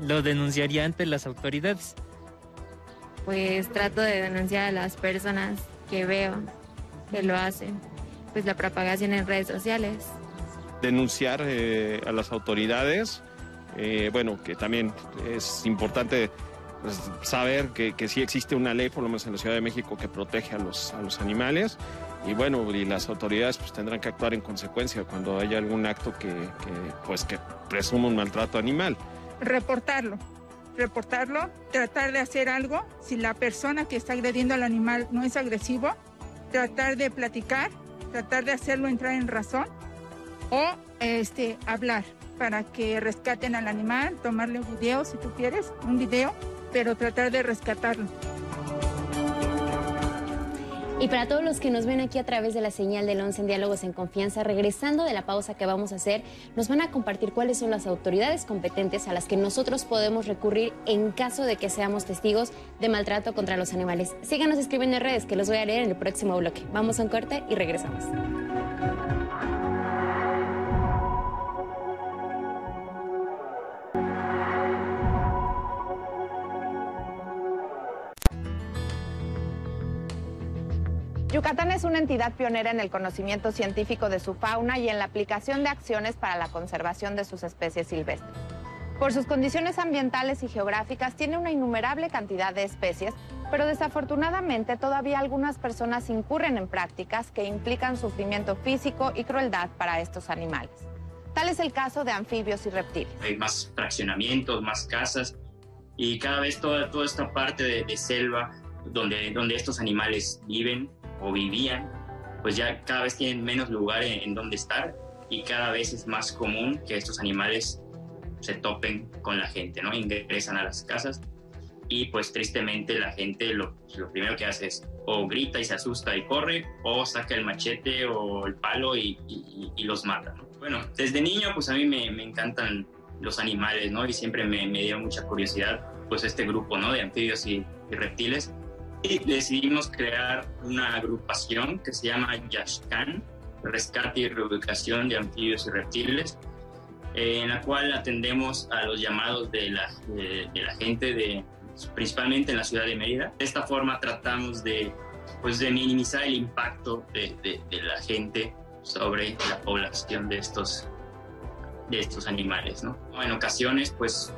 Speaker 8: Lo denunciaría ante las autoridades.
Speaker 9: Pues trato de denunciar a las personas que veo que lo hacen, pues la propagación en redes sociales.
Speaker 12: Denunciar eh, a las autoridades, eh, bueno, que también es importante pues, saber que, que sí existe una ley, por lo menos en la Ciudad de México, que protege a los, a los animales y bueno, y las autoridades pues tendrán que actuar en consecuencia cuando haya algún acto que, pues que presuma un maltrato animal.
Speaker 13: Reportarlo, reportarlo, tratar de hacer algo. Si la persona que está agrediendo al animal no es agresivo, tratar de platicar, tratar de hacerlo entrar en razón o este, hablar para que rescaten al animal, tomarle un video si tú quieres, un video, pero tratar de rescatarlo.
Speaker 3: Y para todos los que nos ven aquí a través de la señal del 11 en Diálogos en Confianza, regresando de la pausa que vamos a hacer, nos van a compartir cuáles son las autoridades competentes a las que nosotros podemos recurrir en caso de que seamos testigos de maltrato contra los animales. Síganos escribiendo en redes que los voy a leer en el próximo bloque. Vamos a un corte y regresamos.
Speaker 16: Yucatán es una entidad pionera en el conocimiento científico de su fauna y en la aplicación de acciones para la conservación de sus especies silvestres. Por sus condiciones ambientales y geográficas tiene una innumerable cantidad de especies, pero desafortunadamente todavía algunas personas incurren en prácticas que implican sufrimiento físico y crueldad para estos animales. Tal es el caso de anfibios y reptiles.
Speaker 17: Hay más fraccionamientos, más casas y cada vez toda, toda esta parte de, selva donde, donde estos animales viven o vivían, pues ya cada vez tienen menos lugar en, donde estar y cada vez es más común que estos animales se topen con la gente, ¿no? Ingresan a las casas y pues tristemente la gente lo, lo, primero que hace es o grita y se asusta y corre o saca el machete o el palo y, los mata. ¿no? Bueno, desde niño pues a mí me, encantan los animales, ¿no? Y siempre me, me, dio mucha curiosidad pues este grupo, ¿no? De anfibios y reptiles y decidimos crear una agrupación que se llama Yashkan, Rescate y Reubicación de Anfibios y Reptiles, eh, en la cual atendemos a los llamados de la, de, la gente, de, principalmente en la ciudad de Mérida. De esta forma tratamos de, pues, de minimizar el impacto de, de, la gente sobre la población de estos, de estos animales. ¿no? En ocasiones, pues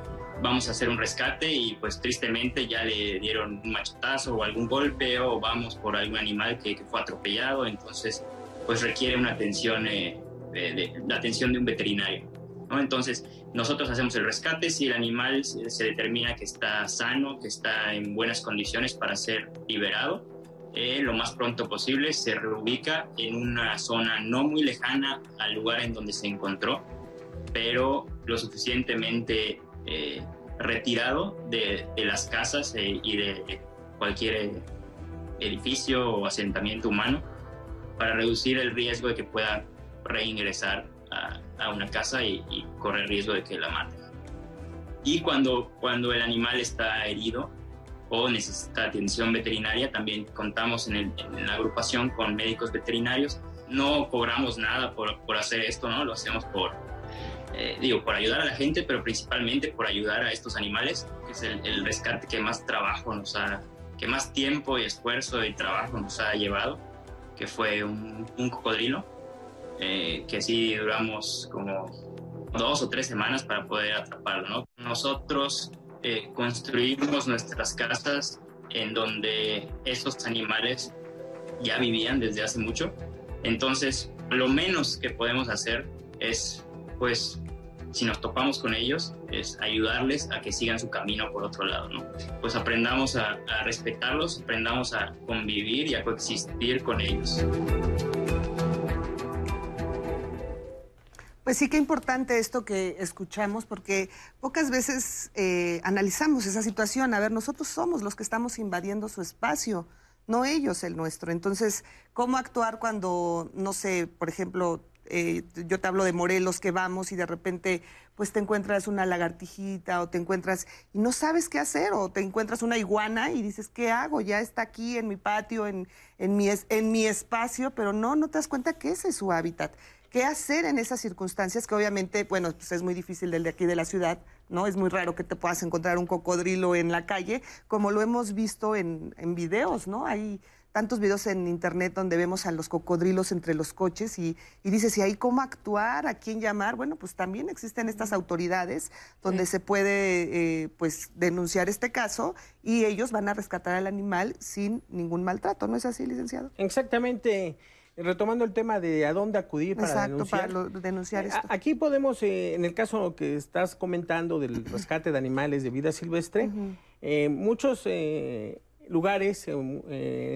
Speaker 17: vamos a hacer un rescate y pues tristemente ya le dieron un machetazo o algún golpe o vamos por algún animal que, fue atropellado, entonces pues requiere una atención, eh, de, la atención de un veterinario. ¿no? Entonces nosotros hacemos el rescate, si el animal se, determina que está sano, que está en buenas condiciones para ser liberado, eh, lo más pronto posible se reubica en una zona no muy lejana al lugar en donde se encontró, pero lo suficientemente eh, retirado de, las casas eh, y de cualquier edificio o asentamiento humano para reducir el riesgo de que pueda reingresar a, una casa y, correr riesgo de que la maten. Y cuando, cuando el animal está herido o necesita atención veterinaria, también contamos en, en la agrupación con médicos veterinarios. No cobramos nada por, por hacer esto, ¿no? Lo hacemos por, eh, digo, por ayudar a la gente, pero principalmente por ayudar a estos animales, que es el, rescate que más trabajo nos ha, que más tiempo y esfuerzo y trabajo nos ha llevado, que fue un, cocodrilo, eh, que sí duramos como dos o tres semanas para poder atraparlo. ¿no? Nosotros eh, construimos nuestras casas en donde estos animales ya vivían desde hace mucho. Entonces, lo menos que podemos hacer es, pues, si nos topamos con ellos, es ayudarles a que sigan su camino por otro lado, ¿no? Pues aprendamos a, respetarlos, aprendamos a convivir y a coexistir con ellos.
Speaker 2: Pues sí, qué importante esto que escuchamos, porque pocas veces eh, analizamos esa situación. A ver, nosotros somos los que estamos invadiendo su espacio, no ellos el nuestro. Entonces, ¿cómo actuar cuando, no sé, por ejemplo, eh, yo te hablo de Morelos, que vamos y de repente pues te encuentras una lagartijita o te encuentras y no sabes qué hacer o te encuentras una iguana y dices, ¿qué hago? Ya está aquí en mi patio, en, en, mi, en mi espacio, pero no, no te das cuenta que ese es su hábitat qué hacer en esas circunstancias que obviamente, bueno, pues es muy difícil del de aquí de la ciudad, ¿no? Es muy raro que te puedas encontrar un cocodrilo en la calle, como lo hemos visto en, en videos, ¿no? Hay tantos videos en internet donde vemos a los cocodrilos entre los coches y, y dices, ¿y ahí cómo actuar? ¿A quién llamar? Bueno, pues también existen estas autoridades donde se puede eh, pues denunciar este caso y ellos van a rescatar al animal sin ningún maltrato, ¿no es así, licenciado?
Speaker 5: Exactamente. Retomando el tema de a dónde acudir para
Speaker 2: Exacto,
Speaker 5: denunciar.
Speaker 2: para denunciar esto.
Speaker 5: Aquí podemos, eh, en el caso que estás comentando del rescate de animales de vida silvestre, eh, muchos eh, lugares,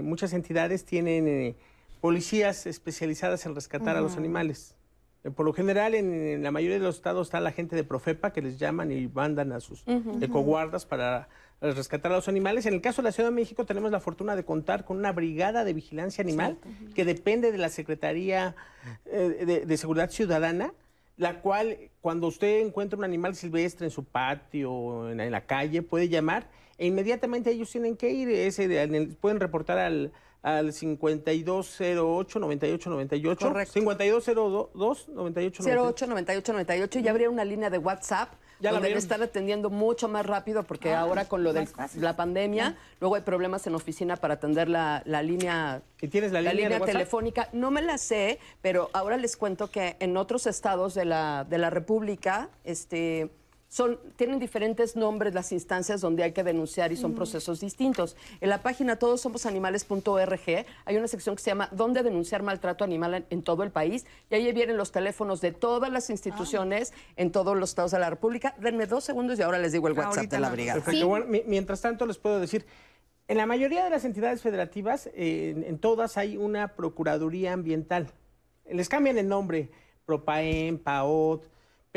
Speaker 5: muchas entidades tienen policías especializadas en rescatar a los animales. Por lo general, en, la mayoría de los estados está la gente de Profepa que les llaman y mandan a sus ecoguardas para rescatar a los animales. En el caso de la Ciudad de México tenemos la fortuna de contar con una brigada de vigilancia animal que depende de la Secretaría eh, de, Seguridad Ciudadana, la cual cuando usted encuentra un animal silvestre en su patio, en, en la calle, puede llamar e inmediatamente ellos tienen que ir, ese, pueden reportar al, al 5208 9898 Correcto. 5202 9898
Speaker 6: 08 9898 y habría una línea de WhatsApp ya donde estar atendiendo mucho más rápido porque ah, ahora con lo de la pandemia, luego hay problemas en oficina para atender la, línea,
Speaker 5: ¿Y tienes la, línea,
Speaker 6: telefónica. No me la sé, pero ahora les cuento que en otros estados de la, de la República, este son, tienen diferentes nombres las instancias donde hay que denunciar y son procesos distintos. En la página todosomosanimales.org hay una sección que se llama ¿Dónde denunciar maltrato animal en, todo el país? Y ahí vienen los teléfonos de todas las instituciones en todos los estados de la República. Denme dos segundos y ahora les digo el WhatsApp de la brigada.
Speaker 5: mientras tanto les puedo decir, en la mayoría de las entidades federativas, en todas hay una Procuraduría Ambiental. Les cambian el nombre, PROPAEM, PAOT,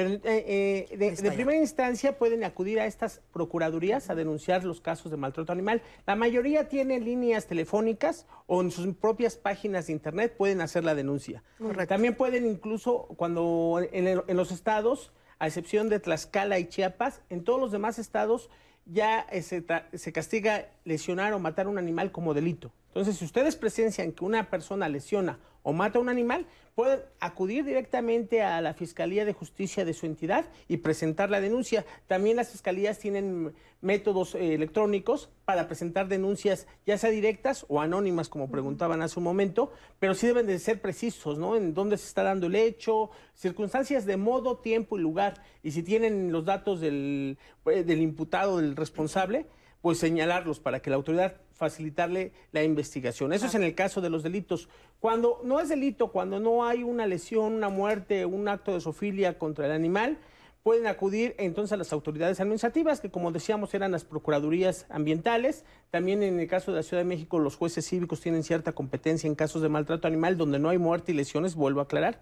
Speaker 5: pero eh, eh, de, primera instancia pueden acudir a estas procuradurías a denunciar los casos de maltrato animal. La mayoría tiene líneas telefónicas o en sus propias páginas de internet pueden hacer la denuncia. También pueden incluso cuando en, los estados, a excepción de Tlaxcala y Chiapas, en todos los demás estados ya eh, se, se castiga lesionar o matar a un animal como delito. Entonces, si ustedes presencian que una persona lesiona o mata a un animal, pueden acudir directamente a la Fiscalía de Justicia de su entidad y presentar la denuncia. También las fiscalías tienen métodos eh, electrónicos para presentar denuncias, ya sea directas o anónimas, como preguntaban hace un momento, pero sí deben de ser precisos, ¿no? En dónde se está dando el hecho, circunstancias de modo, tiempo y lugar. Y si tienen los datos del, eh, del imputado, del responsable, pues señalarlos para que la autoridad facilitarle la investigación. Eso es en el caso de los delitos. Cuando no es delito, cuando no hay una lesión, una muerte, un acto de sofilia contra el animal, pueden acudir entonces a las autoridades administrativas, que como decíamos eran las procuradurías ambientales. También en el caso de la Ciudad de México, los jueces cívicos tienen cierta competencia en casos de maltrato animal donde no hay muerte y lesiones, vuelvo a aclarar.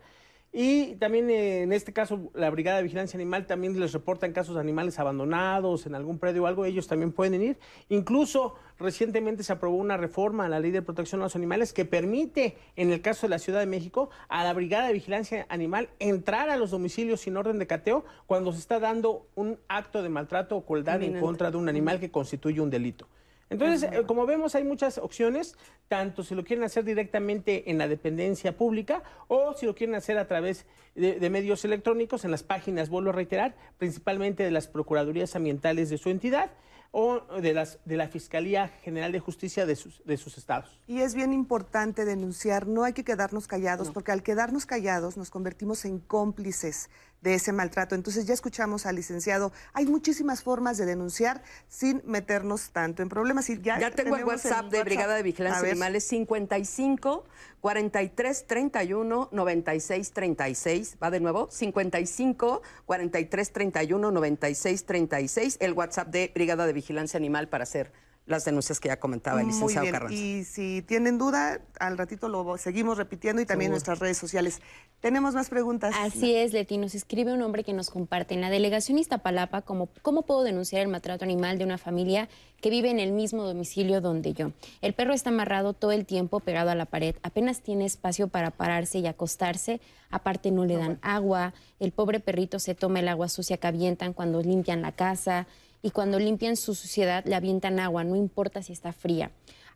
Speaker 5: Y también eh, en este caso, la Brigada de Vigilancia Animal también les reportan casos de animales abandonados en algún predio o algo, ellos también pueden ir. Incluso recientemente se aprobó una reforma a la Ley de Protección a los Animales que permite, en el caso de la Ciudad de México, a la Brigada de Vigilancia Animal entrar a los domicilios sin orden de cateo cuando se está dando un acto de maltrato o crueldad en contra de un animal que constituye un delito. Entonces, eh, como vemos, hay muchas opciones, tanto si lo quieren hacer directamente en la dependencia pública o si lo quieren hacer a través de, medios electrónicos en las páginas, vuelvo a reiterar, principalmente de las Procuradurías Ambientales de su entidad o de, las, de la Fiscalía General de Justicia de sus, de sus estados.
Speaker 2: Y es bien importante denunciar, no hay que quedarnos callados, porque al quedarnos callados nos convertimos en cómplices de ese maltrato. Entonces ya escuchamos al licenciado, hay muchísimas formas de denunciar sin meternos tanto en problemas. Y ya,
Speaker 6: ya tengo el WhatsApp de Brigada de Vigilancia Animales 55 43 31 96 36. Va de nuevo, 55 43 31 96 36. El WhatsApp de Brigada de Vigilancia Animal para hacer las denuncias que ya comentaba el licenciado
Speaker 2: Muy bien. Y si tienen duda, al ratito lo seguimos repitiendo y también en nuestras redes sociales. Tenemos más preguntas.
Speaker 3: Así es, Leti. Nos escribe un hombre que nos comparte. En la delegación Iztapalapa, ¿cómo, ¿cómo puedo denunciar el maltrato animal de una familia que vive en el mismo domicilio donde yo? El perro está amarrado todo el tiempo pegado a la pared. Apenas tiene espacio para pararse y acostarse. Aparte no le dan agua. El pobre perrito se toma el agua sucia que avientan cuando limpian la casa y cuando limpian su suciedad le avientan agua, no importa si está fría.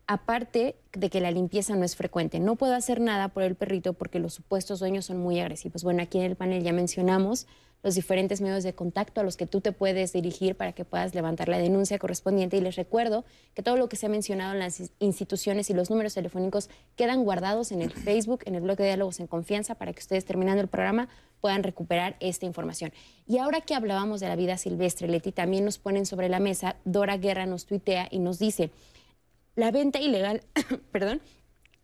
Speaker 3: Aparte de que la limpieza no es frecuente, no puedo hacer nada por el perrito porque los supuestos dueños son muy agresivos. Bueno, aquí en el panel ya mencionamos los diferentes medios de contacto a los que tú te puedes dirigir para que puedas levantar la denuncia correspondiente. Y les recuerdo que todo lo que se ha mencionado en las instituciones y los números telefónicos quedan guardados en el Facebook, en el blog de Diálogos en Confianza, para que ustedes terminando el programa puedan recuperar esta información. Y ahora que hablábamos de la vida silvestre, Leti, también nos ponen sobre la mesa, Dora Guerra nos tuitea y nos dice, la venta ilegal, (coughs) perdón,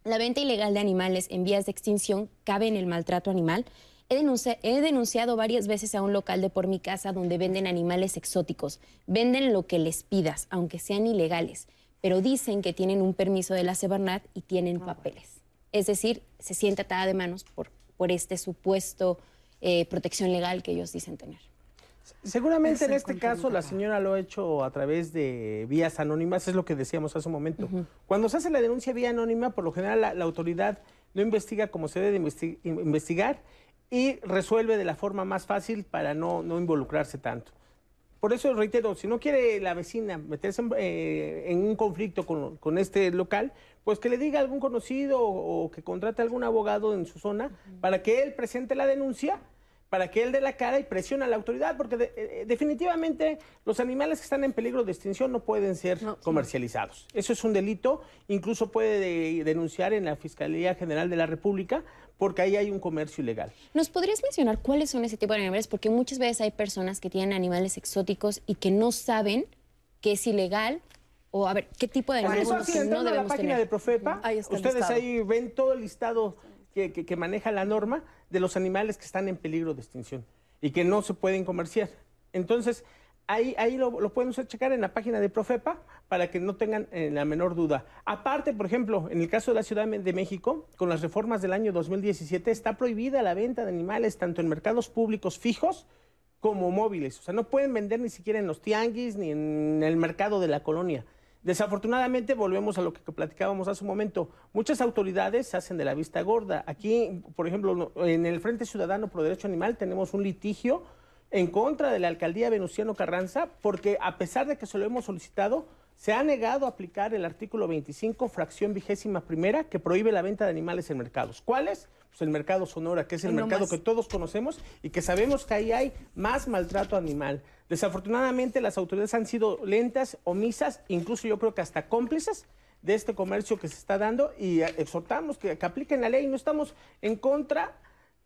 Speaker 3: la venta ilegal de animales en vías de extinción cabe en el maltrato animal. He, denunciado varias veces a un local de por mi casa donde venden animales exóticos. Venden lo que les pidas, aunque sean ilegales, pero dicen que tienen un permiso de la Sebarnat y tienen papeles. Es decir, se siente atada de manos por, por este supuesto eh, protección legal que ellos dicen tener.
Speaker 5: Seguramente en este caso la señora lo ha hecho a través de vías anónimas, es lo que decíamos hace un momento. Cuando se hace la denuncia vía anónima, por lo general la, autoridad no investiga como se debe investigar y resuelve de la forma más fácil para no, no involucrarse tanto. Por eso reitero, si no quiere la vecina meterse en, eh, un conflicto con, este local, pues que le diga a algún conocido o, que contrate a algún abogado en su zona para que él presente la denuncia para que él dé la cara y presione a la autoridad, porque eh, definitivamente los animales que están en peligro de extinción no pueden ser comercializados. Eso es un delito, incluso puede denunciar en la Fiscalía General de la República, porque ahí hay un comercio ilegal.
Speaker 3: ¿Nos podrías mencionar cuáles son ese tipo de animales? Porque muchas veces hay personas que tienen animales exóticos y que no saben que es ilegal o a ver, ¿qué tipo de animales
Speaker 5: son que no debemos la página de Profepa, ustedes ahí ven todo el listado que, maneja la norma de los animales que están en peligro de extinción y que no se pueden comerciar. Entonces, ahí, ahí lo, pueden checar en la página de Profepa para que no tengan eh, la menor duda. Aparte, por ejemplo, en el caso de la Ciudad de México, con las reformas del año 2017, está prohibida la venta de animales tanto en mercados públicos fijos como móviles. O sea, no pueden vender ni siquiera en los tianguis ni en el mercado de la colonia. Desafortunadamente, volvemos a lo que platicábamos hace un momento, muchas autoridades se hacen de la vista gorda. Aquí, por ejemplo, en el Frente Ciudadano Pro Derecho Animal tenemos un litigio en contra de la alcaldía Venustiano Carranza, porque a pesar de que se lo hemos solicitado, se ha negado a aplicar el artículo 25, fracción vigésima primera, que prohíbe la venta de animales en mercados. ¿Cuáles? Pues el mercado Sonora, que es el mercado que todos conocemos y que sabemos que ahí hay más maltrato animal. Desafortunadamente las autoridades han sido lentas, omisas, incluso yo creo que hasta cómplices de este comercio que se está dando y exhortamos que, apliquen la ley. No estamos en contra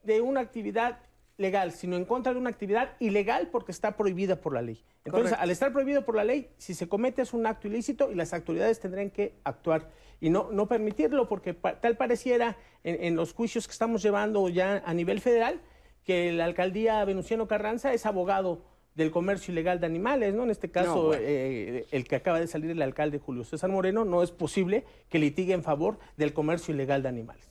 Speaker 5: de una actividad legal, sino en contra de una actividad ilegal porque está prohibida por la ley. Entonces, al estar prohibido por la ley, si se comete es un acto ilícito y las autoridades tendrán que actuar y no, no permitirlo, porque tal pareciera en, en, los juicios que estamos llevando ya a nivel federal que la alcaldía Venustiano Carranza es abogado del comercio ilegal de animales, ¿no? En este caso, eh, el que acaba de salir el alcalde Julio César Moreno, no es posible que litigue en favor del comercio ilegal de animales.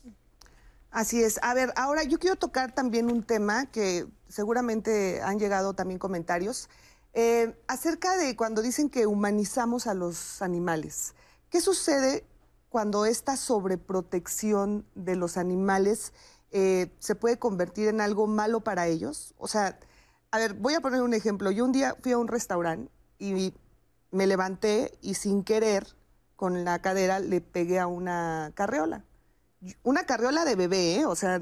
Speaker 2: Así es. A ver, ahora yo quiero tocar también un tema que seguramente han llegado también comentarios eh, acerca de cuando dicen que humanizamos a los animales. ¿Qué sucede cuando esta sobreprotección de los animales eh, se puede convertir en algo malo para ellos? O sea, a ver, voy a poner un ejemplo. Yo un día fui a un restaurante y me levanté y sin querer, con la cadera, le pegué a una carreola. Una carreola de bebé, ¿eh? O sea,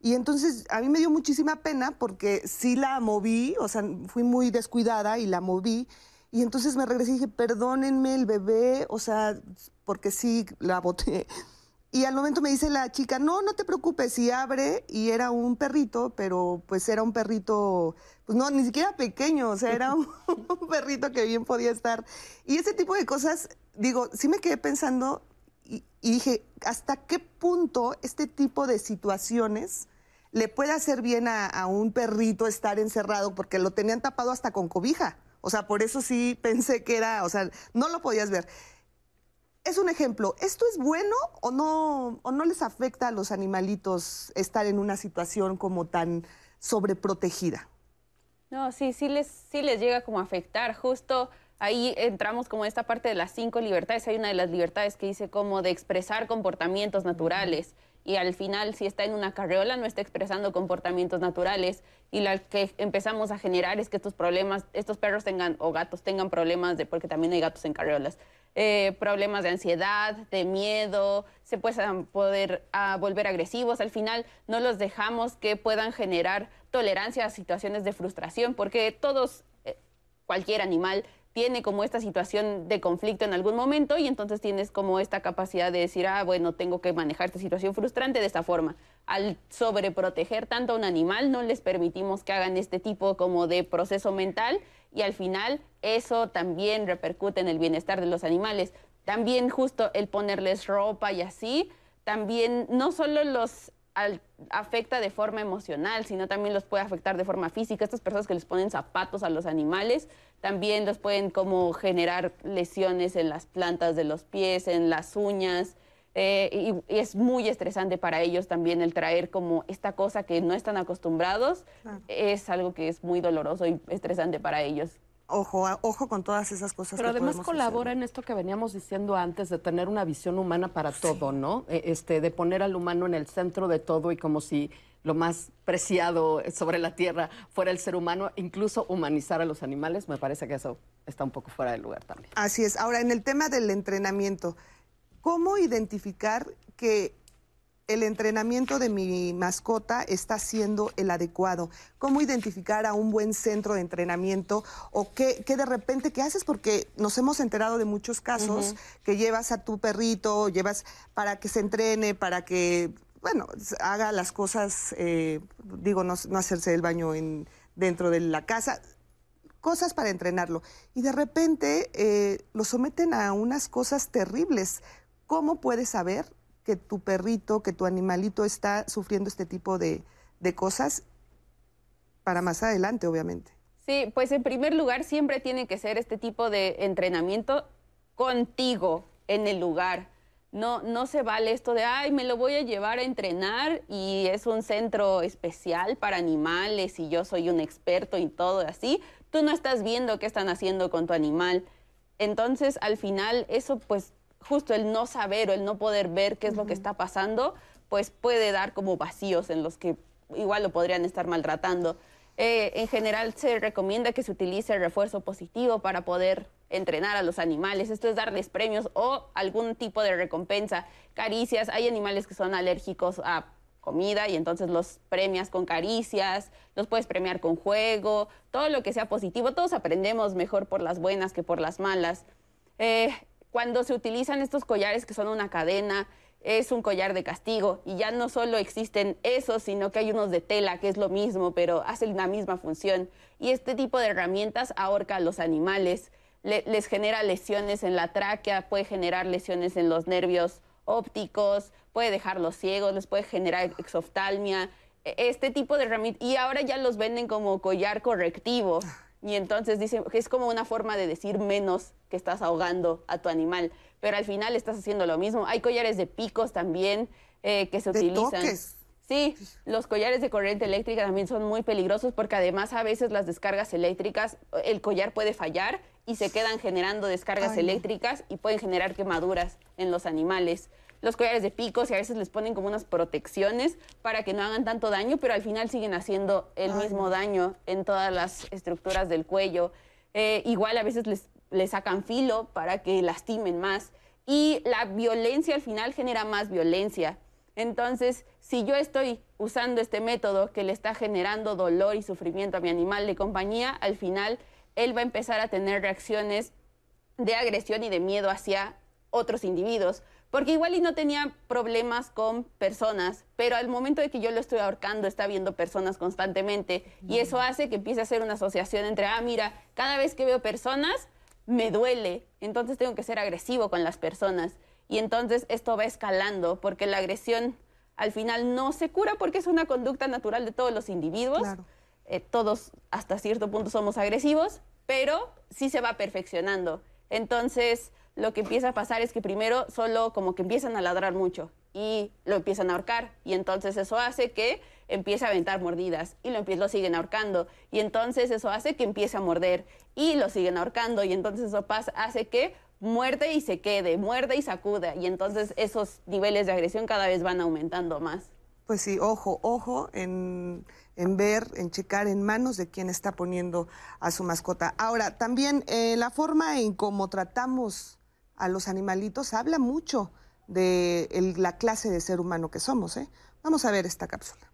Speaker 2: y entonces a mí me dio muchísima pena porque sí la moví, o sea, fui muy descuidada y la moví. Y entonces me regresé y dije, perdónenme el bebé, o sea, porque sí la boté. Y al momento me dice la chica, no, no te preocupes, y abre, y era un perrito, pero pues era un perrito, pues no, ni siquiera pequeño, o sea, era un, (laughs) perrito que bien podía estar. Y ese tipo de cosas, digo, sí me quedé pensando y, dije, ¿hasta qué punto este tipo de situaciones le puede hacer bien a, a un perrito estar encerrado? Porque lo tenían tapado hasta con cobija. O sea, por eso sí pensé que era, o sea, no lo podías ver es un ejemplo. ¿Esto es bueno o no, o no les afecta a los animalitos estar en una situación como tan sobreprotegida?
Speaker 4: No, sí, sí les, sí les llega como a afectar. Justo ahí entramos como esta parte de las cinco libertades. Hay una de las libertades que dice como de expresar comportamientos naturales. Y al final, si está en una carriola, no está expresando comportamientos naturales. Y lo que empezamos a generar es que estos problemas, estos perros tengan o gatos tengan problemas de, porque también hay gatos en carriolas, eh, problemas de ansiedad, de miedo, se pueden poder ah, volver agresivos. Al final no los dejamos que puedan generar tolerancia a situaciones de frustración, porque todos, eh, cualquier animal, tiene como esta situación de conflicto en algún momento y entonces tienes como esta capacidad de decir, ah, bueno, tengo que manejar esta situación frustrante de esta forma. Al sobreproteger tanto a un animal, no les permitimos que hagan este tipo como de proceso mental y al final eso también repercute en el bienestar de los animales. También justo el ponerles ropa y así, también no solo los afecta de forma emocional, sino también los puede afectar de forma física. Estas personas que les ponen zapatos a los animales también los pueden como generar lesiones en las plantas de los pies, en las uñas. Eh, y, es muy estresante para ellos también el traer como esta cosa que no están acostumbrados. Es algo que es muy doloroso y estresante para ellos
Speaker 2: ojo, ojo con todas esas cosas.
Speaker 6: Pero además colabora en esto que veníamos diciendo antes de tener una visión humana para todo, ¿no? E, este, de poner al humano en el centro de todo y como si lo más preciado sobre la tierra fuera el ser humano, incluso humanizar a los animales, me parece que eso está un poco fuera de lugar también.
Speaker 2: Así es. Ahora, en el tema del entrenamiento, ¿cómo identificar que el entrenamiento de mi mascota está siendo el adecuado. ¿Cómo identificar a un buen centro de entrenamiento o qué, de repente qué haces? Porque nos hemos enterado de muchos casos que llevas a tu perrito, llevas para que se entrene, para que, bueno, haga las cosas, eh, digo, no, hacerse el baño en, dentro de la casa, cosas para entrenarlo. Y de repente eh, lo someten a unas cosas terribles. ¿Cómo puedes saber que tu perrito, que tu animalito está sufriendo este tipo de, cosas para más adelante, obviamente.
Speaker 4: Sí, pues en primer lugar siempre tiene que ser este tipo de entrenamiento contigo en el lugar. No, no se vale esto de, ay, me lo voy a llevar a entrenar y es un centro especial para animales y yo soy un experto y todo así. Tú no estás viendo qué están haciendo con tu animal. Entonces, al final, eso pues justo el no saber o el no poder ver qué es lo que está pasando, pues puede dar como vacíos en los que igual lo podrían estar maltratando. Eh, en general se recomienda que se utilice refuerzo positivo para poder entrenar a los animales. Esto es darles premios o algún tipo de recompensa, caricias. Hay animales que son alérgicos a comida y entonces los premias con caricias, los puedes premiar con juego, todo lo que sea positivo. Todos aprendemos mejor por las buenas que por las malas. Eh, cuando se utilizan estos collares que son una cadena, es un collar de castigo y ya no solo existen esos, sino que hay unos de tela, que es lo mismo, pero hacen la misma función. Y este tipo de herramientas ahorca a los animales, les genera lesiones en la tráquea, puede generar lesiones en los nervios ópticos, puede dejarlos ciegos, les puede generar exoftalmia, e, este tipo de herramientas. Y ahora ya los venden como collar correctivo. Y entonces dicen que es como una forma de decir menos que estás ahogando a tu animal, pero al final estás haciendo lo mismo. Hay collares de picos también eh, que se utilizan. Sí, los collares de corriente eléctrica también son muy peligrosos porque además a veces las descargas eléctricas, el collar puede fallar y se quedan generando descargas eléctricas y pueden generar quemaduras en los animales los collares de picos y a veces les ponen como unas protecciones para que no hagan tanto daño, pero al final siguen haciendo el mismo daño en todas las estructuras del cuello. Eh, igual a veces les, les sacan filo para que lastimen más. Y la violencia al final genera más violencia. Entonces, si yo estoy usando este método que le está generando dolor y sufrimiento a mi animal de compañía, al final él va a empezar a tener reacciones de agresión y de miedo hacia otros individuos porque igual y no tenía problemas con personas, pero al momento de que yo lo estoy ahorcando está viendo personas constantemente y eso hace que empiece a ser una asociación entre, ah, mira, cada vez que veo personas me duele, entonces tengo que ser agresivo con las personas y entonces esto va escalando porque la agresión al final no se cura porque es una conducta natural de todos los individuos. Eh, todos hasta cierto punto somos agresivos, pero sí se va perfeccionando. Entonces, lo que empieza a pasar es que primero solo como que empiezan a ladrar mucho y lo empiezan a ahorcar y entonces eso hace que empiece a aventar mordidas y lo, lo siguen ahorcando y entonces eso hace que empiece a morder y lo siguen ahorcando y entonces eso pasa, hace que muerde y se quede, muerde y sacuda y entonces esos niveles de agresión cada vez van aumentando más.
Speaker 2: Pues sí, ojo, ojo en, en ver, en checar en manos de quien está poniendo a su mascota. Ahora, también eh, la forma en cómo tratamos a los animalitos habla mucho de la clase de ser humano que somos. ¿eh? Vamos a ver esta cápsula.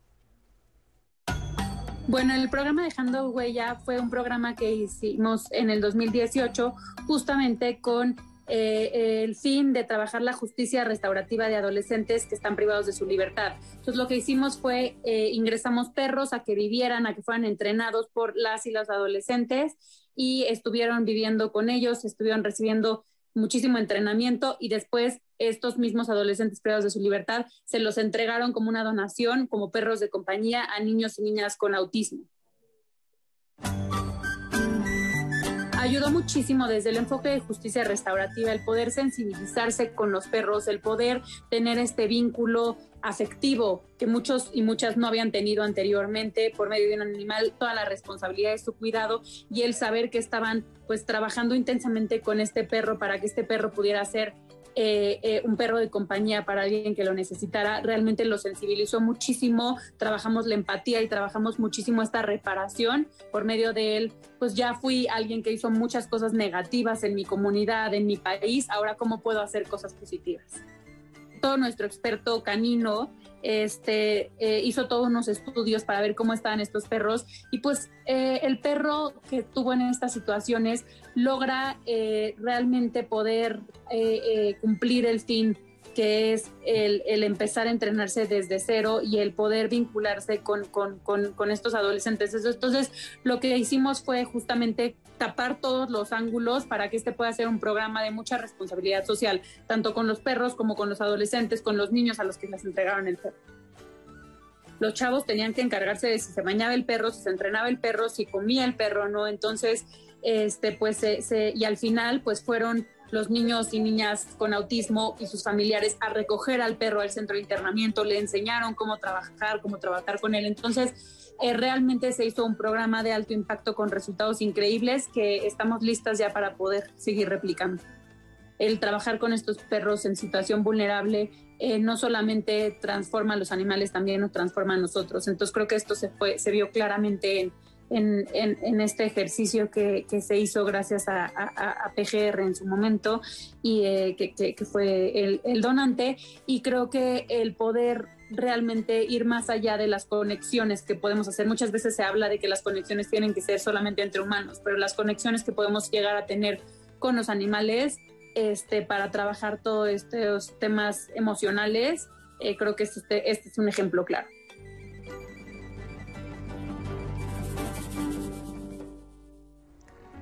Speaker 18: Bueno, el programa Dejando Huella fue un programa que hicimos en el 2018 justamente con eh, el fin de trabajar la justicia restaurativa de adolescentes que están privados de su libertad. Entonces lo que hicimos fue eh, ingresamos perros a que vivieran, a que fueran entrenados por las y los adolescentes y estuvieron viviendo con ellos, estuvieron recibiendo muchísimo entrenamiento y después estos mismos adolescentes privados de su libertad se los entregaron como una donación, como perros de compañía a niños y niñas con autismo. Ayudó muchísimo desde el enfoque de justicia restaurativa el poder sensibilizarse con los perros, el poder tener este vínculo afectivo que muchos y muchas no habían tenido anteriormente por medio de un animal, toda la responsabilidad de su cuidado y el saber que estaban pues trabajando intensamente con este perro para que este perro pudiera ser eh, eh, un perro de compañía para alguien que lo necesitara, realmente lo sensibilizó muchísimo, trabajamos la empatía y trabajamos muchísimo esta reparación. Por medio de él, pues ya fui alguien que hizo muchas cosas negativas en mi comunidad, en mi país, ahora cómo puedo hacer cosas positivas. Todo nuestro experto canino este, eh, hizo todos unos estudios para ver cómo estaban estos perros y pues el perro que tuvo en estas situaciones logra eh, realmente poder eh, eh, cumplir el fin que es el, empezar a entrenarse desde cero y el poder vincularse con, con, estos adolescentes. Entonces, lo que hicimos fue justamente tapar todos los ángulos para que este pueda ser un programa de mucha responsabilidad social, tanto con los perros como con los adolescentes, con los niños a los que les entregaron el perro. Los chavos tenían que encargarse de si se bañaba el perro, si se entrenaba el perro, si comía el perro, ¿no? Entonces, este, pues, y al final, pues fueron los niños y niñas con autismo y sus familiares a recoger al perro al centro de internamiento, le enseñaron cómo trabajar, cómo trabajar con él. Entonces, eh, realmente se hizo un programa de alto impacto con resultados increíbles que estamos listas ya para poder seguir replicando. El trabajar con estos perros en situación vulnerable eh, no solamente transforma a los animales, también nos transforma a nosotros. Entonces creo que esto se, fue, se vio claramente en, en, este ejercicio que, se hizo gracias a, PGR en su momento y eh, que, fue el, donante. Y creo que el poder realmente ir más allá de las conexiones que podemos hacer. Muchas veces se habla de que las conexiones tienen que ser solamente entre humanos, pero las conexiones que podemos llegar a tener con los animales este, para trabajar todos estos temas emocionales, eh, creo que este, este es un ejemplo claro.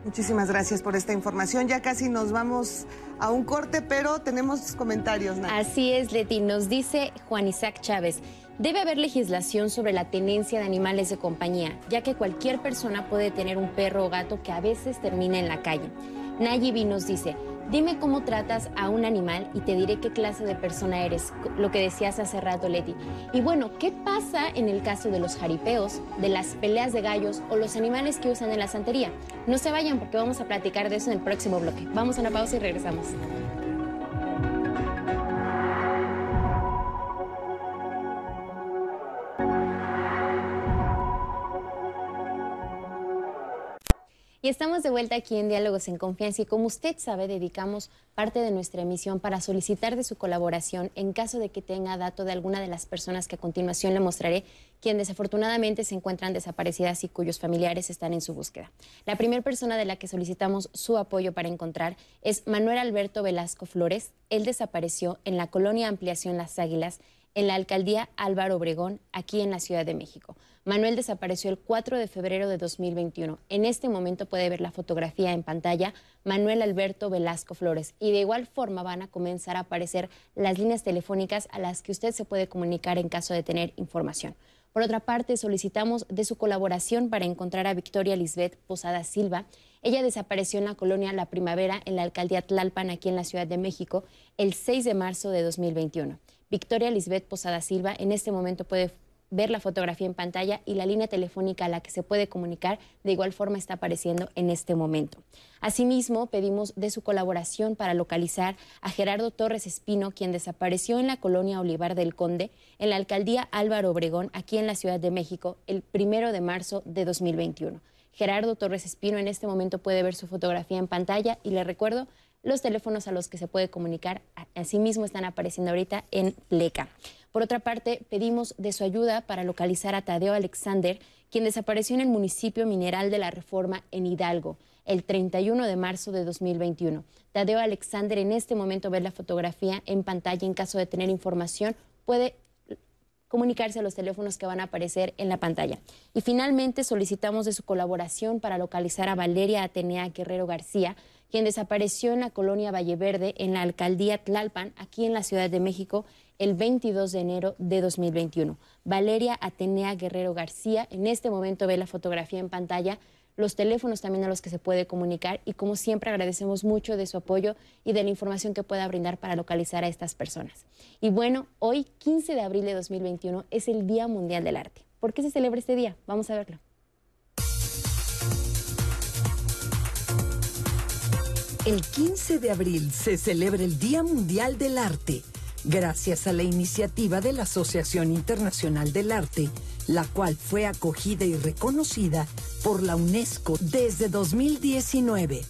Speaker 2: Muchísimas gracias por esta información. Ya casi nos vamos a un corte, pero tenemos comentarios.
Speaker 3: Así es, Leti. Nos dice Juan Isaac Chávez. Debe haber legislación sobre la tenencia de animales de compañía, ya que cualquier persona puede tener un perro o gato que a veces termina en la calle. Nayibi nos dice, Dime cómo tratas a un animal y te diré qué clase de persona eres, lo que decías hace rato, Leti. Y bueno, ¿qué pasa en el caso de los jaripeos, de las peleas de gallos o los animales que usan en la santería? No se vayan porque vamos a platicar de eso en el próximo bloque. Vamos a una pausa y regresamos. Y estamos de vuelta aquí en Diálogos en Confianza y como usted sabe, dedicamos parte de nuestra emisión para solicitar de su colaboración en caso de que tenga dato de alguna de las personas que a continuación le mostraré, quien desafortunadamente se encuentran desaparecidas y cuyos familiares están en su búsqueda. La primera persona de la que solicitamos su apoyo para encontrar es Manuel Alberto Velasco Flores. Él desapareció en la colonia Ampliación Las Águilas, en la alcaldía Álvaro Obregón, aquí en la Ciudad de México. Manuel desapareció el 4 de febrero de 2021. En este momento puede ver la fotografía en pantalla Manuel Alberto Velasco Flores y de igual forma van a comenzar a aparecer las líneas telefónicas a las que usted se puede comunicar en caso de tener información. Por otra parte, solicitamos de su colaboración para encontrar a Victoria Lisbeth Posada Silva. Ella desapareció en la colonia La Primavera en la alcaldía Tlalpan, aquí en la Ciudad de México, el 6 de marzo de 2021. Victoria Lisbeth Posada Silva en este momento puede ver la fotografía en pantalla y la línea telefónica a la que se puede comunicar de igual forma está apareciendo en este momento. Asimismo, pedimos de su colaboración para localizar a Gerardo Torres Espino, quien desapareció en la colonia Olivar del Conde, en la alcaldía Álvaro Obregón, aquí en la Ciudad de México, el primero de marzo de 2021. Gerardo Torres Espino en este momento puede ver su fotografía en pantalla y le recuerdo los teléfonos a los que se puede comunicar, asimismo están apareciendo ahorita en Pleca. Por otra parte, pedimos de su ayuda para localizar a Tadeo Alexander, quien desapareció en el municipio mineral de la Reforma en Hidalgo el 31 de marzo de 2021. Tadeo Alexander en este momento ve la fotografía en pantalla. En caso de tener información, puede comunicarse a los teléfonos que van a aparecer en la pantalla. Y finalmente solicitamos de su colaboración para localizar a Valeria Atenea Guerrero García, quien desapareció en la colonia Valleverde, en la alcaldía Tlalpan, aquí en la Ciudad de México, el 22 de enero de 2021. Valeria Atenea Guerrero García, en este momento ve la fotografía en pantalla, los teléfonos también a los que se puede comunicar y como siempre agradecemos mucho de su apoyo y de la información que pueda brindar para localizar a estas personas. Y bueno, hoy 15 de abril de 2021 es el Día Mundial del Arte. ¿Por qué se celebra este día? Vamos a verlo.
Speaker 1: El 15 de abril se celebra el Día Mundial del Arte gracias a la iniciativa de la Asociación Internacional del Arte, la cual fue acogida y reconocida por la UNESCO desde 2019.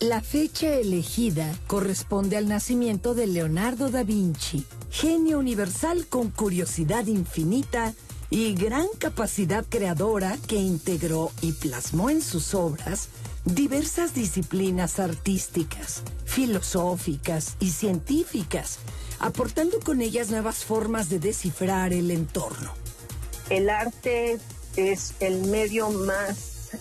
Speaker 1: La fecha elegida corresponde al nacimiento de Leonardo da Vinci, genio universal con curiosidad infinita y gran capacidad creadora que integró y plasmó en sus obras diversas disciplinas artísticas, filosóficas y científicas, aportando con ellas nuevas formas de descifrar el entorno.
Speaker 19: El arte es el medio más,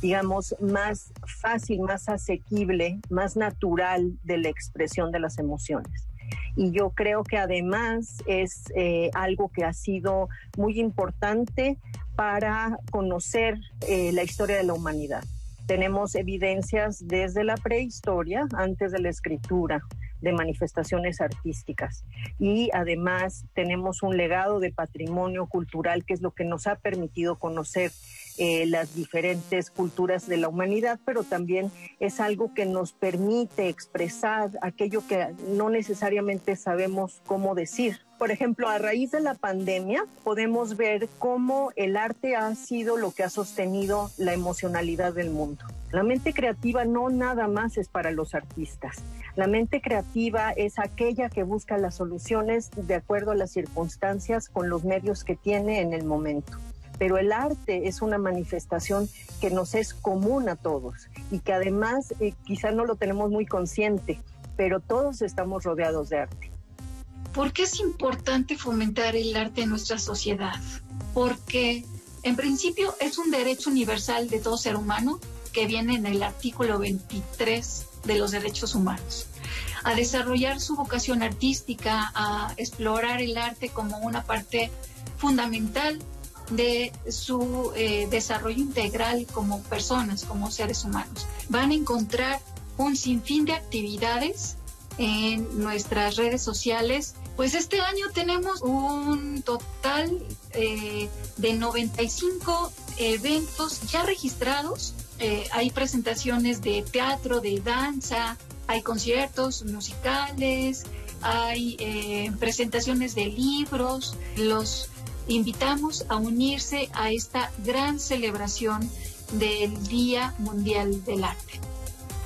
Speaker 19: digamos, más fácil, más asequible, más natural de la expresión de las emociones. Y yo creo que además es eh, algo que ha sido muy importante para conocer eh, la historia de la humanidad. Tenemos evidencias desde la prehistoria, antes de la escritura, de manifestaciones artísticas. Y además tenemos un legado de patrimonio cultural que es lo que nos ha permitido conocer eh, las diferentes culturas de la humanidad, pero también es algo que nos permite expresar aquello que no necesariamente sabemos cómo decir. Por ejemplo, a raíz de la pandemia podemos ver cómo el arte ha sido lo que ha sostenido la emocionalidad del mundo. La mente creativa no nada más es para los artistas. La mente creativa es aquella que busca las soluciones de acuerdo a las circunstancias con los medios que tiene en el momento pero el arte es una manifestación que nos es común a todos y que además eh, quizá no lo tenemos muy consciente, pero todos estamos rodeados de arte.
Speaker 20: ¿Por qué es importante fomentar el arte en nuestra sociedad? Porque en principio es un derecho universal de todo ser humano que viene en el artículo 23 de los derechos humanos a desarrollar su vocación artística, a explorar el arte como una parte fundamental de su eh, desarrollo integral como personas, como seres humanos. Van a encontrar un sinfín de actividades en nuestras redes sociales. Pues este año tenemos un total eh, de 95 eventos ya registrados. Eh, hay presentaciones de teatro, de danza, hay conciertos musicales, hay presentaciones de libros. Los invitamos a unirse a esta gran celebración del Día Mundial del Arte.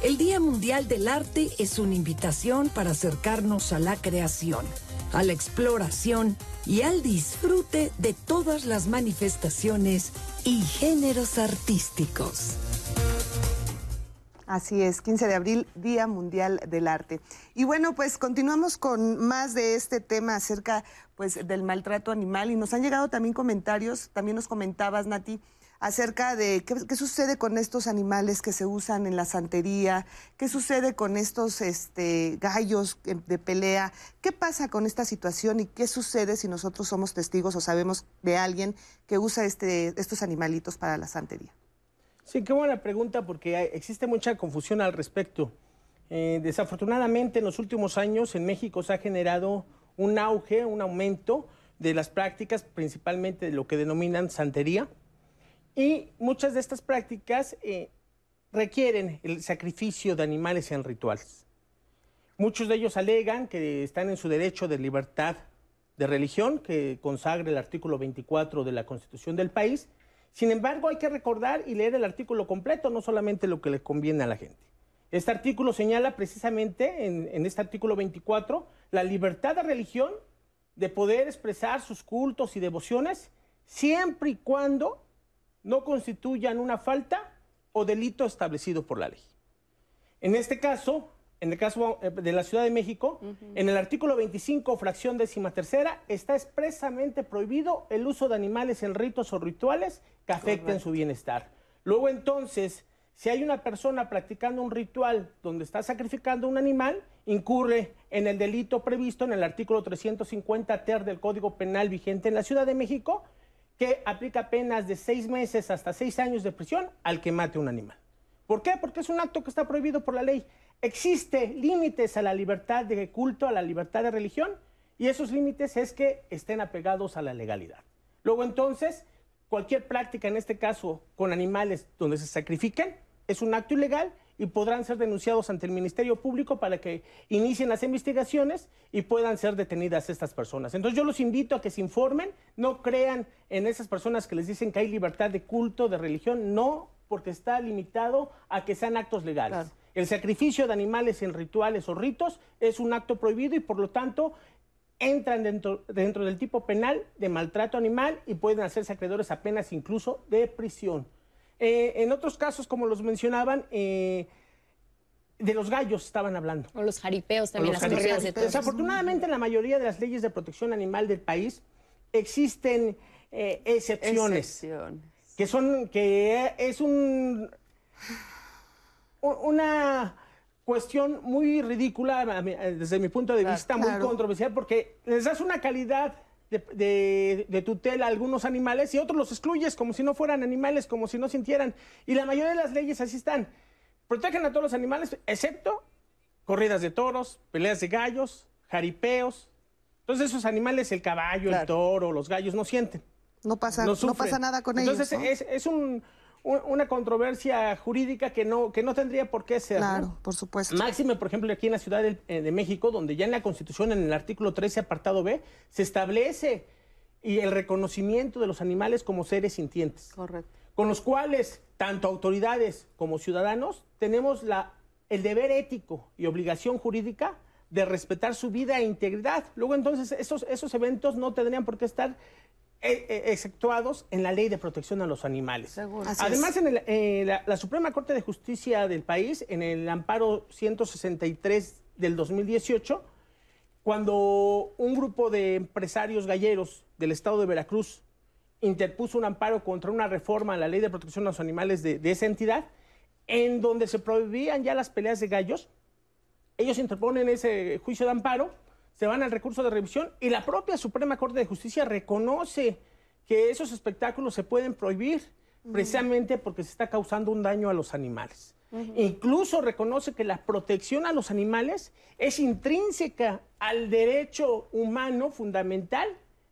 Speaker 1: El Día Mundial del Arte es una invitación para acercarnos a la creación, a la exploración y al disfrute de todas las manifestaciones y géneros artísticos.
Speaker 2: Así es, 15 de abril, Día Mundial del Arte. Y bueno, pues continuamos con más de este tema acerca pues del maltrato animal y nos han llegado también comentarios, también nos comentabas Nati, acerca de qué, sucede con estos animales que se usan en la santería, qué sucede con estos este, gallos de pelea, qué pasa con esta situación y qué sucede si nosotros somos testigos o sabemos de alguien que usa este, estos animalitos para la santería.
Speaker 5: Sí, qué buena pregunta porque existe mucha confusión al respecto. Eh, desafortunadamente en los últimos años en México se ha generado un auge, un aumento de las prácticas, principalmente de lo que denominan santería. Y muchas de estas prácticas eh, requieren el sacrificio de animales en rituales. Muchos de ellos alegan que están en su derecho de libertad de religión, que consagra el artículo 24 de la Constitución del país, sin embargo, hay que recordar y leer el artículo completo, no solamente lo que le conviene a la gente. Este artículo señala precisamente, en, este artículo 24, la libertad de religión de poder expresar sus cultos y devociones siempre y cuando no constituyan una falta o delito establecido por la ley. En este caso, en el caso eh, de la Ciudad de México, en el artículo 25, fracción décima tercera, está expresamente prohibido el uso de animales en ritos o rituales que afecten su bienestar. Luego entonces, si hay una persona practicando un ritual donde está sacrificando un animal, incurre en el delito previsto en el artículo 350 ter del Código Penal vigente en la Ciudad de México, que aplica penas de seis meses hasta seis años de prisión al que mate un animal. ¿Por qué? Porque es un acto que está prohibido por la ley. Existe límites a la libertad de culto, a la libertad de religión, y esos límites es que estén apegados a la legalidad. Luego entonces, cualquier práctica, en este caso con animales donde se sacrifiquen, es un acto ilegal y podrán ser denunciados ante el Ministerio Público para que inicien las investigaciones y puedan ser detenidas estas personas. Entonces yo los invito a que se informen, no crean en esas personas que les dicen que hay libertad de culto, de religión, no, porque está limitado a que sean actos legales. El sacrificio de animales en rituales o ritos es un acto prohibido y por lo tanto entran dentro, dentro del tipo penal de maltrato animal y pueden hacerse acreedores a penas incluso de prisión. Eh, en otros casos, como los mencionaban, eh, de los gallos estaban hablando.
Speaker 3: O los jaripeos también, las corridas de toros.
Speaker 5: Desafortunadamente, en la mayoría de las leyes de protección animal del país existen eh, excepciones, Que son, que es un una cuestión muy ridícula desde mi punto de vista, muy controversial, porque les das una calidad de, tutela a algunos animales y otros los excluyes como si no fueran animales, como si no sintieran. Y la mayoría de las leyes así están. Protegen a todos los animales, excepto corridas de toros, peleas de gallos, jaripeos. Entonces esos animales, el caballo, el toro, los gallos, no sienten.
Speaker 2: No pasa, no, pasa nada con ellos.
Speaker 5: Entonces es un una controversia jurídica que no, que no tendría por qué ser.
Speaker 2: Claro, por supuesto.
Speaker 5: Máxime, por ejemplo, aquí en la Ciudad eh, de, México, donde ya en la Constitución, en el artículo 13, apartado B, se establece y el reconocimiento de los animales como seres sintientes.
Speaker 6: Correcto.
Speaker 5: Con los cuales, tanto autoridades como ciudadanos, tenemos la, el deber ético y obligación jurídica de respetar su vida e integridad. Luego, entonces, esos, esos eventos no tendrían por qué estar exceptuados en la ley de protección a los animales. Además, en eh, la, Suprema Corte de Justicia del país, en el amparo 163 del 2018, cuando un grupo de empresarios galleros del estado de Veracruz interpuso un amparo contra una reforma a la ley de protección a los animales de, de esa entidad, en donde se prohibían ya las peleas de gallos, ellos interponen ese juicio de amparo se van al recurso de revisión y la propia Suprema Corte de Justicia reconoce que esos espectáculos se pueden prohibir precisamente porque se está causando un daño a los animales. Incluso reconoce que la protección a los animales es intrínseca al derecho humano fundamental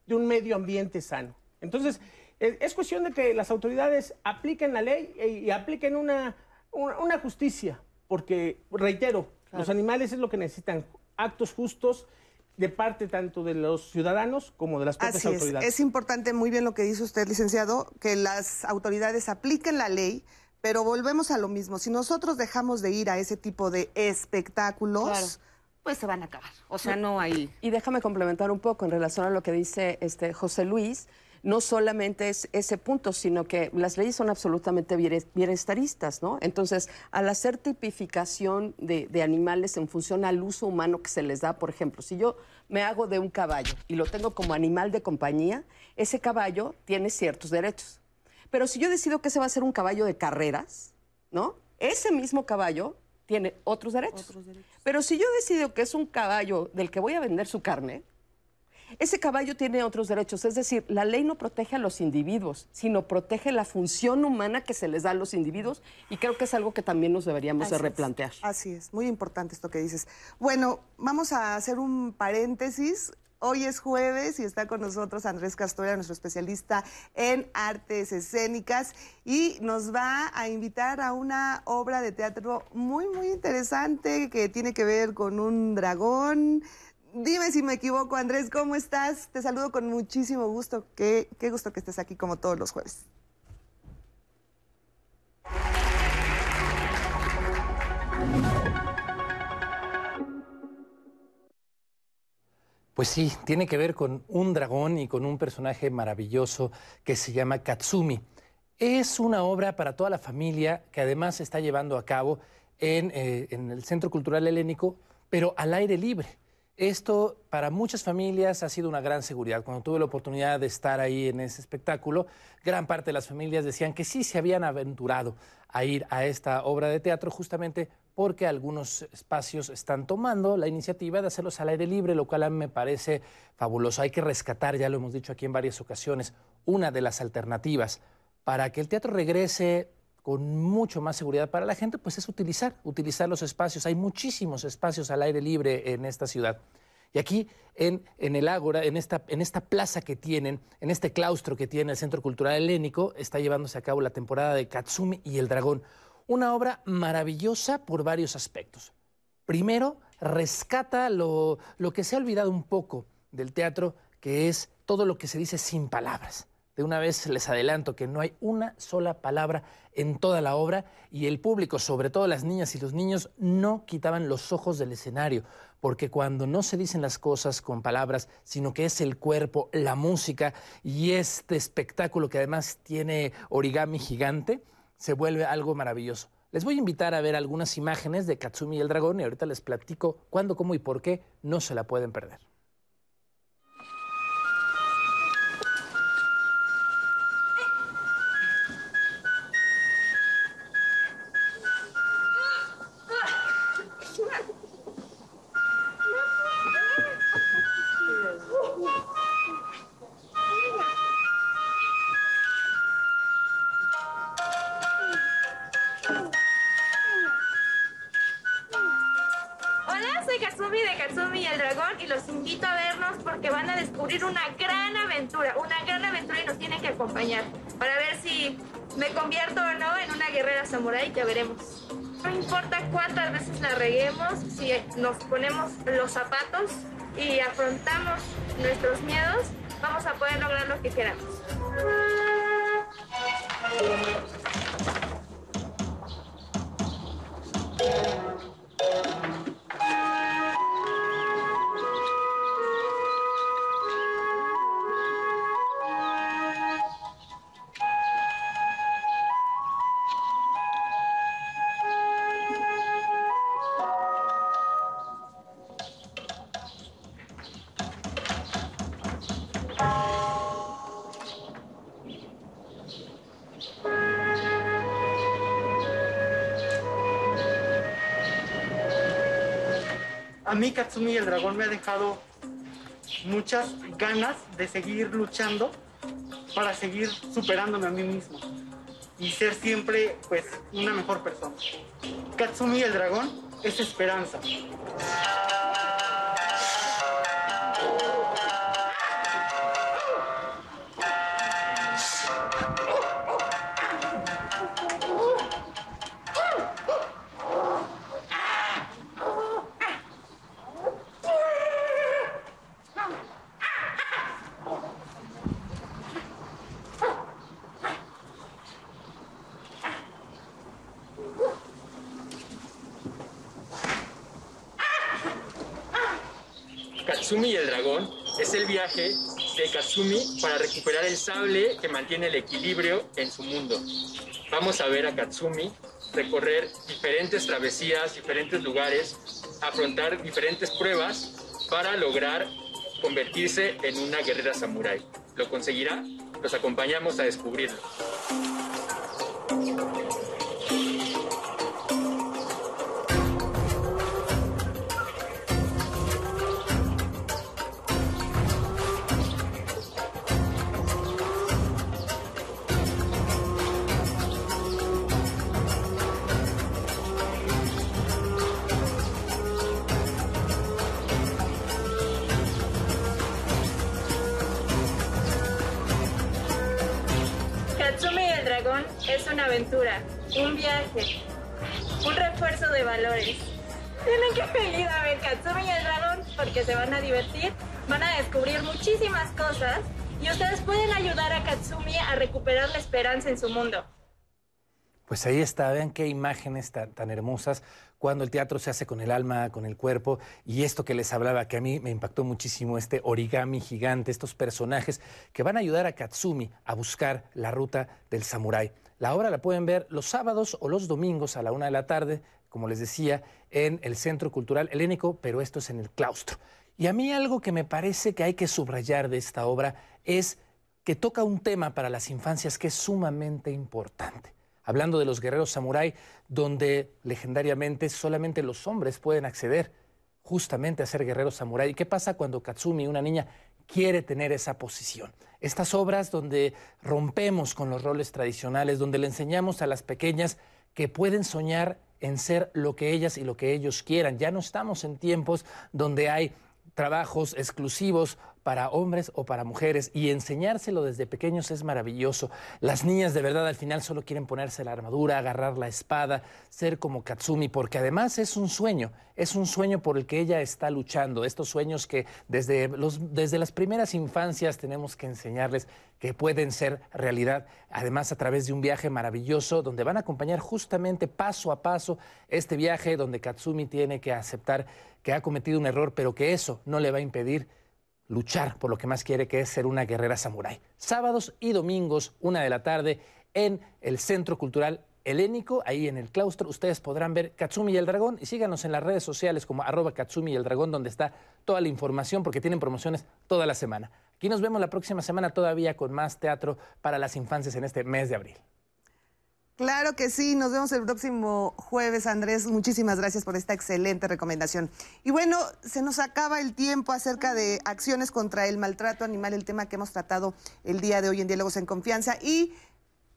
Speaker 5: de un medio ambiente sano. Entonces, es, cuestión de que las autoridades apliquen la ley y, apliquen una, una, justicia, porque, reitero, los animales es lo que necesitan, actos justos, de parte tanto de los ciudadanos como de las propias
Speaker 2: Así
Speaker 5: autoridades.
Speaker 2: Es. es importante, muy bien lo que dice usted, licenciado, que las autoridades apliquen la ley Pero volvemos a lo mismo. Si nosotros dejamos de ir a ese tipo de espectáculos, pues se van a acabar. O sea, no hay.
Speaker 6: Y déjame complementar un poco en relación a lo que dice este José Luis. No solamente es ese punto, sino que las leyes son absolutamente bienestaristas, ¿no? Entonces, al hacer tipificación de, de animales en función al uso humano que se les da, por ejemplo, si yo me hago de un caballo y lo tengo como animal de compañía, ese caballo tiene ciertos derechos. Pero si yo decido que ese va a ser un caballo de carreras, ¿no? Ese mismo caballo tiene otros derechos. Pero si yo decido que es un caballo del que voy a vender su carne, ese caballo tiene otros derechos. Es decir, la ley no protege a los individuos, sino protege la función humana que se les da a los individuos y creo que es algo que también nos deberíamos de replantear.
Speaker 2: Así es, muy importante esto que dices. Bueno, vamos a hacer un paréntesis. Hoy es jueves y está con nosotros Andrés Castora, nuestro especialista en artes escénicas, y nos va a invitar a una obra de teatro muy, muy interesante que tiene que ver con un dragón. Dime si me equivoco, Andrés, ¿cómo estás? Te saludo con muchísimo gusto. Qué, gusto que estés aquí como todos los jueves.
Speaker 21: Pues sí, tiene que ver con un dragón y con un personaje maravilloso que se llama Katsumi. Es una obra para toda la familia que además se está llevando a cabo en, eh, en el Centro Cultural Helénico, pero al aire libre. Esto para muchas familias ha sido una gran seguridad. Cuando tuve la oportunidad de estar ahí en ese espectáculo, gran parte de las familias decían que sí se habían aventurado a ir a esta obra de teatro justamente porque algunos espacios están tomando la iniciativa de hacerlos al aire libre, lo cual a mí me parece fabuloso. Hay que rescatar, ya lo hemos dicho aquí en varias ocasiones, una de las alternativas para que el teatro regrese con mucho más seguridad para la gente, pues es utilizar, utilizar los espacios. Hay muchísimos espacios al aire libre en esta ciudad. Y aquí en, el Ágora, en esta, plaza que tienen, en este claustro que tiene el Centro Cultural Helénico, está llevándose a cabo la temporada de Katsumi y el Dragón. Una obra maravillosa por varios aspectos. Primero, rescata lo que se ha olvidado un poco del teatro, que es todo lo que se dice sin palabras. De una vez les adelanto que no hay una sola palabra en toda la obra y el público, sobre todo las niñas y los niños, no quitaban los ojos del escenario, porque cuando no se dicen las cosas con palabras, sino que es el cuerpo, la música y este espectáculo que además tiene origami gigante, se vuelve algo maravilloso. Les voy a invitar a ver algunas imágenes de Katsumi y el dragón y ahorita les platico cuándo, cómo y por qué no se la pueden perder.
Speaker 22: Ganas de seguir luchando para seguir superándome a mí mismo y ser siempre pues una mejor persona. Katsumi el dragón es esperanza.
Speaker 23: Katsumi para recuperar el sable que mantiene el equilibrio en su mundo. Vamos a ver a Katsumi recorrer diferentes travesías, diferentes lugares, afrontar diferentes pruebas para lograr convertirse en una guerrera samurái. ¿Lo conseguirá? Los acompañamos a descubrirlo.
Speaker 24: Ayudar a recuperar la esperanza en su mundo.
Speaker 21: Pues ahí está, vean qué imágenes tan, hermosas cuando el teatro se hace con el alma, con el cuerpo, y esto que les hablaba, que a mí me impactó muchísimo, este origami gigante, estos personajes que van a ayudar a Katsumi a buscar la ruta del samurái. La obra la pueden ver los sábados o los domingos a la una de la tarde, como les decía, en el Centro Cultural Helénico, pero esto es en el claustro. Y a mí algo que me parece que hay que subrayar de esta obra es que toca un tema para las infancias que es sumamente importante. Hablando de los guerreros samurái, donde legendariamente solamente los hombres pueden acceder justamente a ser guerreros samurái. ¿Qué pasa cuando Katsumi, una niña, quiere tener esa posición. Estas obras donde rompemos con los roles tradicionales, donde le enseñamos a las pequeñas que pueden soñar en ser lo que ellas y lo que ellos quieran. Ya no estamos en tiempos donde hay trabajos exclusivos para hombres o para mujeres y enseñárselo desde pequeños es maravilloso. Las niñas de verdad al final solo quieren ponerse la armadura, agarrar la espada, ser como Katsumi, porque además es un sueño, es un sueño por el que ella está luchando, estos sueños que desde, desde las primeras infancias tenemos que enseñarles que pueden ser realidad, además a través de un viaje maravilloso donde van a acompañar justamente paso a paso este viaje donde Katsumi tiene que aceptar que ha cometido un error, pero que eso no le va a impedir luchar por lo que más quiere, que es ser una guerrera samurái. Sábados y domingos, una de la tarde, en el Centro Cultural Helénico, ahí en el claustro, ustedes podrán ver Katsumi y el Dragón y síganos en las redes sociales como arroba Katsumi y el Dragón, donde está toda la información, porque tienen promociones toda la semana. Aquí nos vemos la próxima semana todavía con más teatro para las infancias en este mes de abril.
Speaker 2: Claro que sí, nos vemos el próximo jueves, Andrés. Muchísimas gracias por esta excelente recomendación. Y bueno, se nos acaba el tiempo acerca de acciones contra el maltrato animal, el tema que hemos tratado el día de hoy en Diálogos en Confianza. Y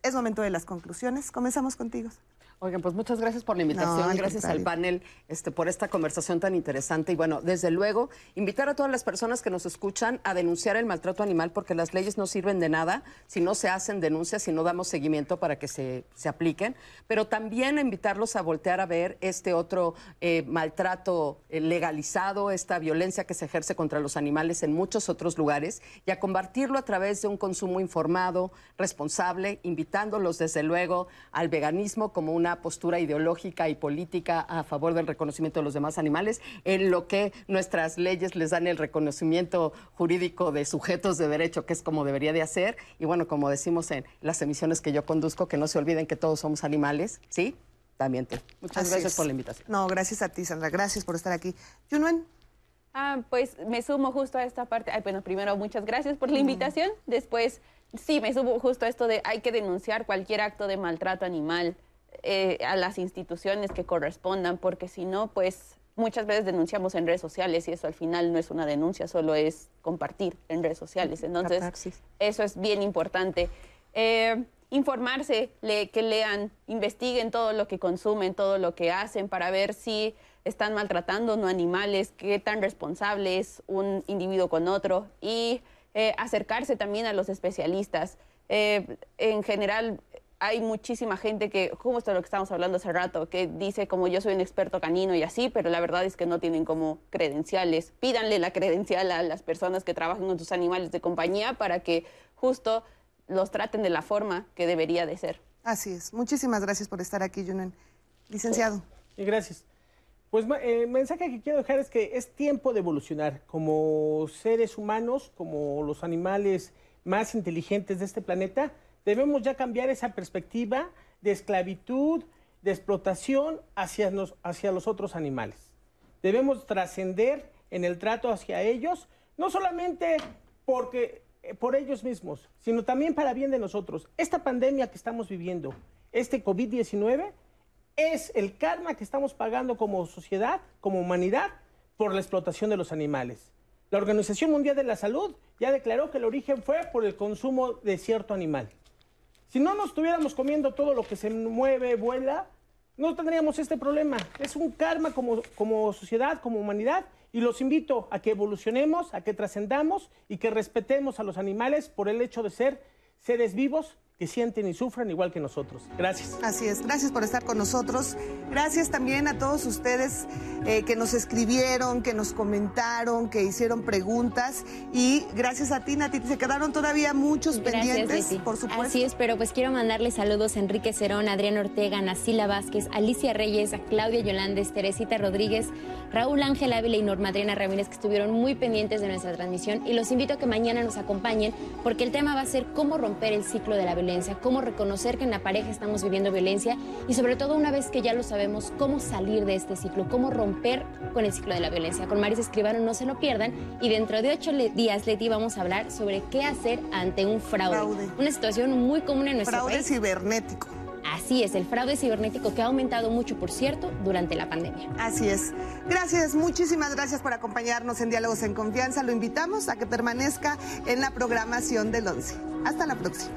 Speaker 2: es momento de las conclusiones. Comenzamos contigo.
Speaker 6: Oigan, pues muchas gracias por la invitación, gracias al panel este, por esta conversación tan interesante. Y bueno, desde luego, invitar a todas las personas que nos escuchan a denunciar el maltrato animal porque las leyes no sirven de nada si no se hacen denuncias, si no damos seguimiento para que se, se apliquen. Pero también invitarlos a voltear a ver este otro eh, maltrato eh, legalizado, esta violencia que se ejerce contra los animales en muchos otros lugares y a combatirlo a través de un consumo informado, responsable, invitándolos desde luego al veganismo como un una postura ideológica y política a favor del reconocimiento de los demás animales, en lo que nuestras leyes les dan el reconocimiento jurídico de sujetos de derecho, que es como debería de hacer. Y bueno, como decimos en las emisiones que yo conduzco, que no se olviden que todos somos animales, ¿sí? También te. Muchas gracias por la invitación.
Speaker 2: No, gracias a ti, Sandra. Gracias por estar aquí. Junuen.
Speaker 4: Ah, pues me sumo justo a esta parte. Ay, bueno, primero muchas gracias por la invitación. Después, sí, me sumo justo a esto de hay que denunciar cualquier acto de maltrato animal. Eh, a las instituciones que correspondan, porque si no, pues muchas veces denunciamos en redes sociales y eso al final no es una denuncia, solo es compartir en redes sociales. Entonces, eso es bien importante. Eh, informarse, que lean, investiguen todo lo que consumen, todo lo que hacen para ver si están maltratando no animales, qué tan responsable es un individuo con otro y eh, acercarse también a los especialistas. en general, hay muchísima gente que, como esto es lo que estamos hablando hace rato, que dice como yo soy un experto canino y así, pero la verdad es que no tienen como credenciales. Pídanle la credencial a las personas que trabajan con sus animales de compañía para que justo los traten de la forma que debería de ser.
Speaker 2: Así es. Muchísimas gracias por estar aquí, Junen. Licenciado.
Speaker 5: gracias. Pues el mensaje que quiero dejar es que es tiempo de evolucionar como seres humanos, como los animales más inteligentes de este planeta. Debemos ya cambiar esa perspectiva de esclavitud, de explotación hacia los otros animales. Debemos trascender en el trato hacia ellos, no solamente porque eh, por ellos mismos, sino también para bien de nosotros. Esta pandemia que estamos viviendo, este COVID-19, es el karma que estamos pagando como sociedad, como humanidad, por la explotación de los animales. La Organización Mundial de la Salud ya declaró que el origen fue por el consumo de cierto animal. Si no nos estuviéramos comiendo todo lo que se mueve, vuela, no tendríamos este problema. Es un karma como, como sociedad, como humanidad, y los invito a que evolucionemos, a que trascendamos y que respetemos a los animales por el hecho de ser seres vivos que sienten y sufren igual que nosotros. Gracias.
Speaker 2: Así es, gracias por estar con nosotros. Gracias también a todos ustedes eh, que nos escribieron, que nos comentaron, que hicieron preguntas. Y gracias a ti, Nati, se quedaron todavía muchos pendientes, por supuesto.
Speaker 3: Así es, pero pues quiero mandarles saludos a Enrique Cerón, Adrián Ortega, Nacila Vázquez, Alicia Reyes, a Claudia Yolandes, Teresita Rodríguez, Raúl Ángel Ávila y Norma Adriana Ramírez, que estuvieron muy pendientes de nuestra transmisión. Y los invito a que mañana nos acompañen, porque el tema va a ser cómo romper el ciclo de la violencia cómo reconocer que en la pareja estamos viviendo violencia y sobre todo una vez que ya lo sabemos, cómo salir de este ciclo, cómo romper con el ciclo de la violencia. Con Maris Escribano no se lo pierdan y dentro de ocho días, Leti, vamos a hablar sobre qué hacer ante un fraude. Una situación muy común en nuestro
Speaker 2: país. Fraude cibernético.
Speaker 3: Así es, el fraude cibernético que ha aumentado mucho, por cierto, durante la pandemia.
Speaker 2: Así es. Gracias, muchísimas gracias por acompañarnos en Diálogos en Confianza. Lo invitamos a que permanezca en la programación del 11. Hasta la próxima.